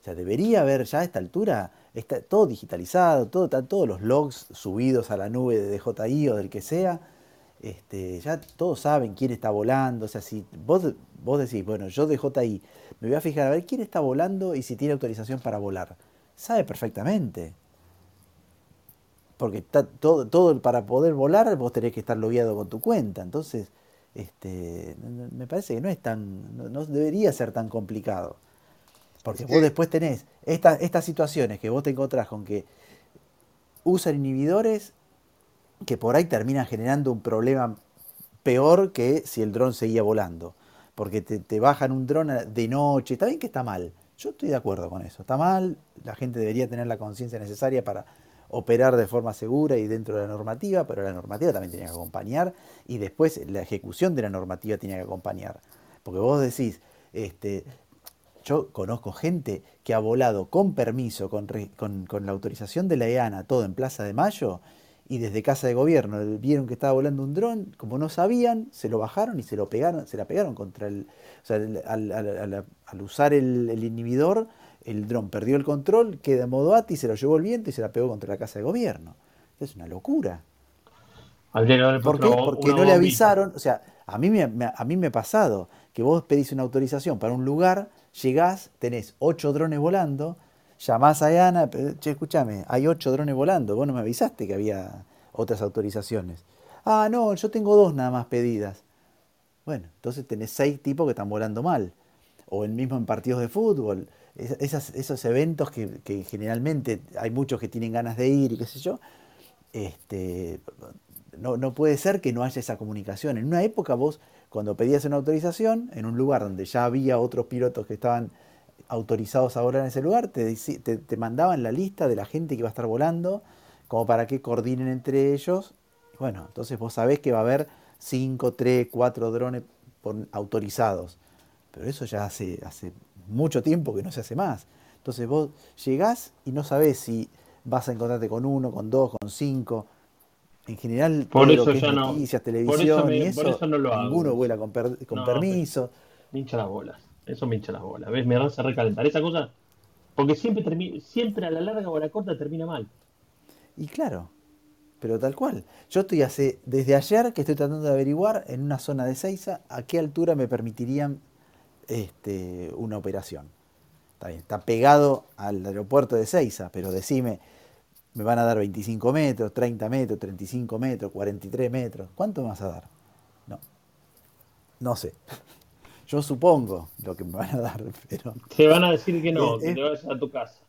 O sea, debería haber ya a esta altura, está todo digitalizado, todo, todos los logs subidos a la nube de DJI o del que sea, este, ya todos saben quién está volando. O sea, si vos, vos decís, bueno, yo de JI me voy a fijar a ver quién está volando y si tiene autorización para volar. Sabe perfectamente. Porque está todo, todo para poder volar vos tenés que estar logueado con tu cuenta. Entonces, este, me parece que no es tan, no, debería ser tan complicado. Porque vos después tenés estas situaciones que vos te encontrás con que usan inhibidores que por ahí termina generando un problema peor que si el dron seguía volando. Porque te, bajan un dron de noche, está bien que está mal, yo estoy de acuerdo con eso, está mal, la gente debería tener la conciencia necesaria para operar de forma segura y dentro de la normativa, pero la normativa también tiene que acompañar y después la ejecución de la normativa tiene que acompañar. Porque vos decís, este, yo conozco gente que ha volado con permiso, con, con, la autorización de la EANA, todo en Plaza de Mayo, y desde casa de gobierno vieron que estaba volando un dron, como no sabían, se lo bajaron y se lo pegaron, se la pegaron contra el, o sea, al, usar el, inhibidor, el dron perdió el control, queda en modo ATI, se lo llevó el viento y se la pegó contra la casa de gobierno. Es una locura. ¿Por qué? Porque no le avisaron, o sea, a mí me, a mí me ha pasado que vos pedís una autorización para un lugar, llegás, tenés ocho drones volando, llamás a Ana, che, escúchame, hay ocho drones volando, vos no me avisaste que había otras autorizaciones. Ah, no, yo tengo dos nada más pedidas. Bueno, entonces tenés seis tipos que están volando mal. O el mismo en partidos de fútbol. Esos eventos que, generalmente hay muchos que tienen ganas de ir y qué sé yo. Este, no, no puede ser que no haya esa comunicación. En una época vos, cuando pedías una autorización, en un lugar donde ya había otros pilotos que estaban autorizados ahora en ese lugar, te, te, mandaban la lista de la gente que va a estar volando, como para que coordinen entre ellos. Bueno, entonces vos sabés que va a haber 5, 3, 4 drones autorizados. Pero eso ya hace, hace mucho tiempo que no se hace más. Entonces vos llegás y no sabés si vas a encontrarte con uno, con dos, con cinco. En general, por eso lo que ya es no, noticias, televisión me, y eso, eso no lo ninguno hago. vuela con, per, con no, permiso. Me hincha las bolas. Eso me hincha las bolas. ¿Ves? Me hace recalentar. Esa cosa. Porque siempre, siempre a la larga o a la corta termina mal. Y claro, pero tal cual. Yo estoy hace, desde ayer que estoy tratando de averiguar en una zona de Seiza a qué altura me permitirían este, una operación. Está bien, está pegado al aeropuerto de Seiza, pero decime, me van a dar 25 metros, 30 metros, 35 metros, 43 metros. ¿Cuánto me vas a dar? No. No sé. Yo supongo lo que me van a dar, pero... Te van a decir que no, Es- que es- te vayas a tu casa.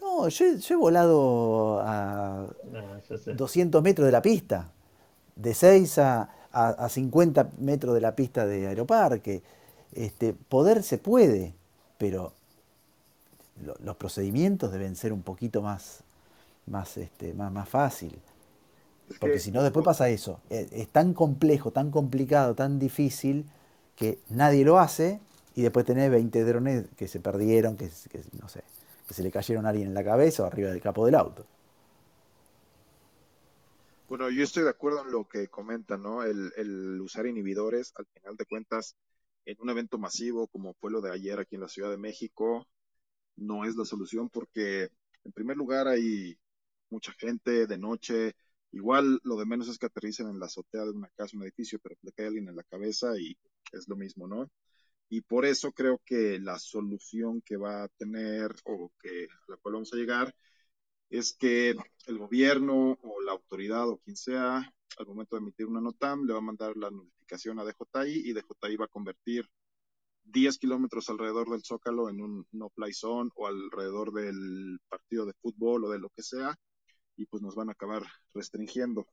No, yo, yo he volado a No, ya sé. 200 metros de la pista, de 6 a, a, a 50 metros de la pista de Aeroparque. Este, poder se puede, pero lo- los procedimientos deben ser un poquito más, más, este, más, más fácil. Porque que- si no, después pasa eso. Es, es tan complejo, tan complicado, tan difícil que nadie lo hace y después tenés 20 drones que se perdieron, que, que no sé, que se le cayeron a alguien en la cabeza o arriba del capó del auto. Bueno, yo estoy de acuerdo en lo que comentan, ¿no? El, el usar inhibidores, al final de cuentas, en un evento masivo como fue lo de ayer aquí en la Ciudad de México, no es la solución porque, en primer lugar, hay mucha gente de noche. Igual lo de menos es que aterricen en la azotea de una casa, un edificio, pero le cae alguien en la cabeza y es lo mismo, ¿no? Y por eso creo que la solución que va a tener o que a la cual vamos a llegar es que el gobierno o la autoridad o quien sea, al momento de emitir una NOTAM, le va a mandar la notificación a DJI y DJI va a convertir 10 kilómetros alrededor del Zócalo en un no-fly zone o alrededor del partido de fútbol o de lo que sea, y pues nos van a acabar restringiendo.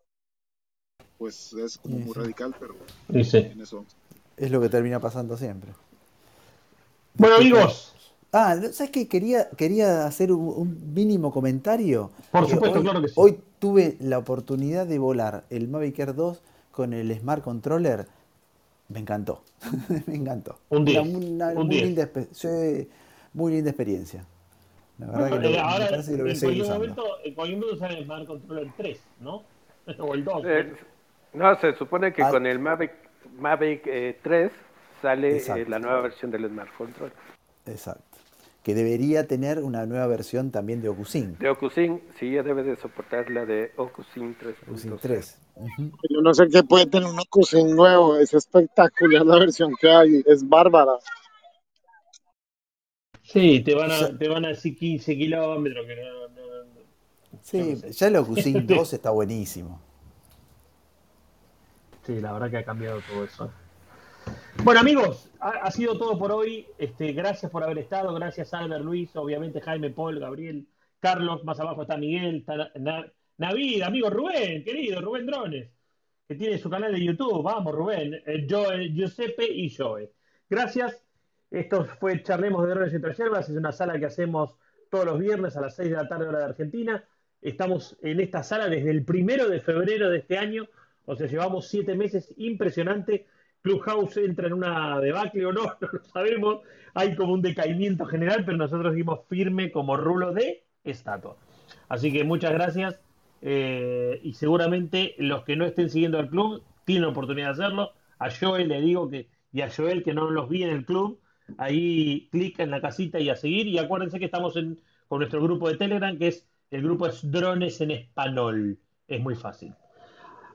Pues es como Sí, muy sí. radical, pero Dice. en eso. Es lo que termina pasando siempre. Bueno, amigos, Ah, ¿no- ¿sabes qué? Quería, quería hacer un, un mínimo comentario. Por supuesto, hoy, claro que sí. Hoy tuve la oportunidad de volar el Mavic Air 2 con el Smart Controller. Me encantó. Me encantó. Un Era 10, una un muy, 10. linda, sí, muy linda experiencia. La verdad Bueno, que lo- eh, me ahora parece que lo voy a en seguir cualquier, usando. momento, en cualquier momento sale el Smart Controller 3, ¿no? O el 2. Eh, no, se supone que Ah. con el Mavic, Mavic eh, 3 sale eh, Exacto. la nueva versión del Smart Control. Exacto. Que debería tener una nueva versión también de OcuSync. De OcuSync, sí, ya debe de soportar la de OcuSync 3.0. OcuSync 3. Yo no sé qué puede tener un Ocusin nuevo, es espectacular la versión que hay, es bárbara. Sí, te van, a, te van a decir 15 kilómetros. Que no, no- no- yo Sí, no sé. ya el OcuSync 2 está buenísimo. Sí, la verdad que ha cambiado todo eso. Bueno, amigos, ha, ha sido todo por hoy. Este, gracias por haber estado. Gracias, Albert, Luis, obviamente Jaime, Paul, Gabriel, Carlos. Más abajo está Miguel, está Navid, amigo Rubén, querido, Rubén Drones, que tiene su canal de YouTube. Vamos, Rubén. Eh, Joe, Giuseppe y Joe. Gracias. Esto fue Charlemos de Drones y Yerbas. Es una sala que hacemos todos los viernes a las 6 de la tarde, hora de Argentina. Estamos en esta sala desde el primero de febrero de este año. O sea, llevamos siete meses impresionante. Clubhouse entra en una debacle o no, no lo sabemos. Hay como un decaimiento general, pero nosotros seguimos firme como rulo de estatua. Así que muchas gracias. Eh, y seguramente los que no estén siguiendo al club tienen la oportunidad de hacerlo. A Joel le digo que, y a Joel que no los vi en el club, ahí clica en la casita y a seguir. Y acuérdense que estamos en, con nuestro grupo de Telegram, que es el grupo es Drones en Español. Es muy fácil.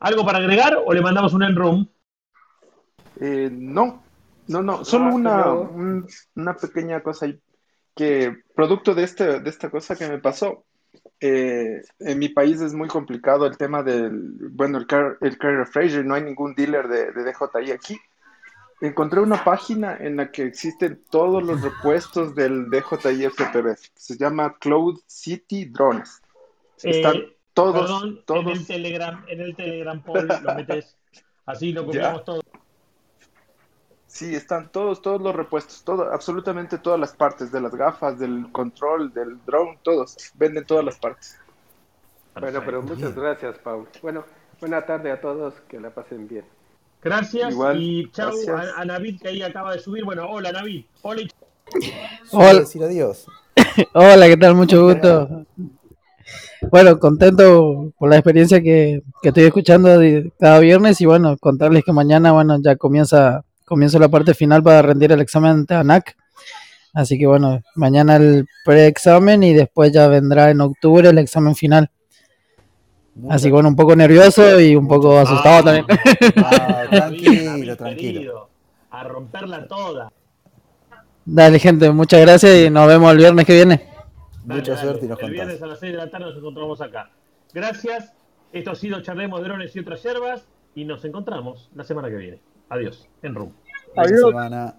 ¿Algo para agregar o le mandamos un en-room? Eh, no, no, no, solo una, un- una pequeña cosa ahí, que producto de, este, de esta cosa que me pasó, eh, en mi país es muy complicado el tema del, bueno, el, car, el Carrier Fraser, no hay ningún dealer de, de DJI aquí. Encontré una página en la que existen todos los repuestos del DJI FPV, se llama Cloud City Drones. Están Eh, todos, Perdón, en todos, el Telegram, en el Telegram, Paul, lo metes así lo copiamos todo. Sí, están todos, todos los repuestos, todo, absolutamente todas las partes, de las gafas, del control, del drone, todos, venden todas las partes. Bueno, pero muchas gracias, Paul. Bueno, buena tarde a todos, que la pasen bien. Gracias Igual, y chau gracias. a, a Navid que ahí acaba de subir. Bueno, hola Navid. Hola. y- Hola. decir adiós. Hola, ¿qué tal? Mucho gusto. Bueno, contento por la experiencia que, que estoy escuchando de- cada viernes y bueno, contarles que mañana, bueno, ya comienza, comienza la parte final para rendir el examen de ANAC. Así que bueno, mañana el preexamen y después ya vendrá en octubre el examen final. Así que bueno, un poco nervioso y un poco asustado también. Ah, tranquilo, tranquilo. A romperla toda. Dale, gente, muchas gracias y nos vemos el viernes que viene. Dale, Mucha dale. suerte y nos El contás. viernes a las 6 de la tarde nos encontramos acá. Gracias. Esto ha sido Charlemos Drones y otras yerbas. Y nos encontramos la semana que viene. Adiós. En Room. Semana.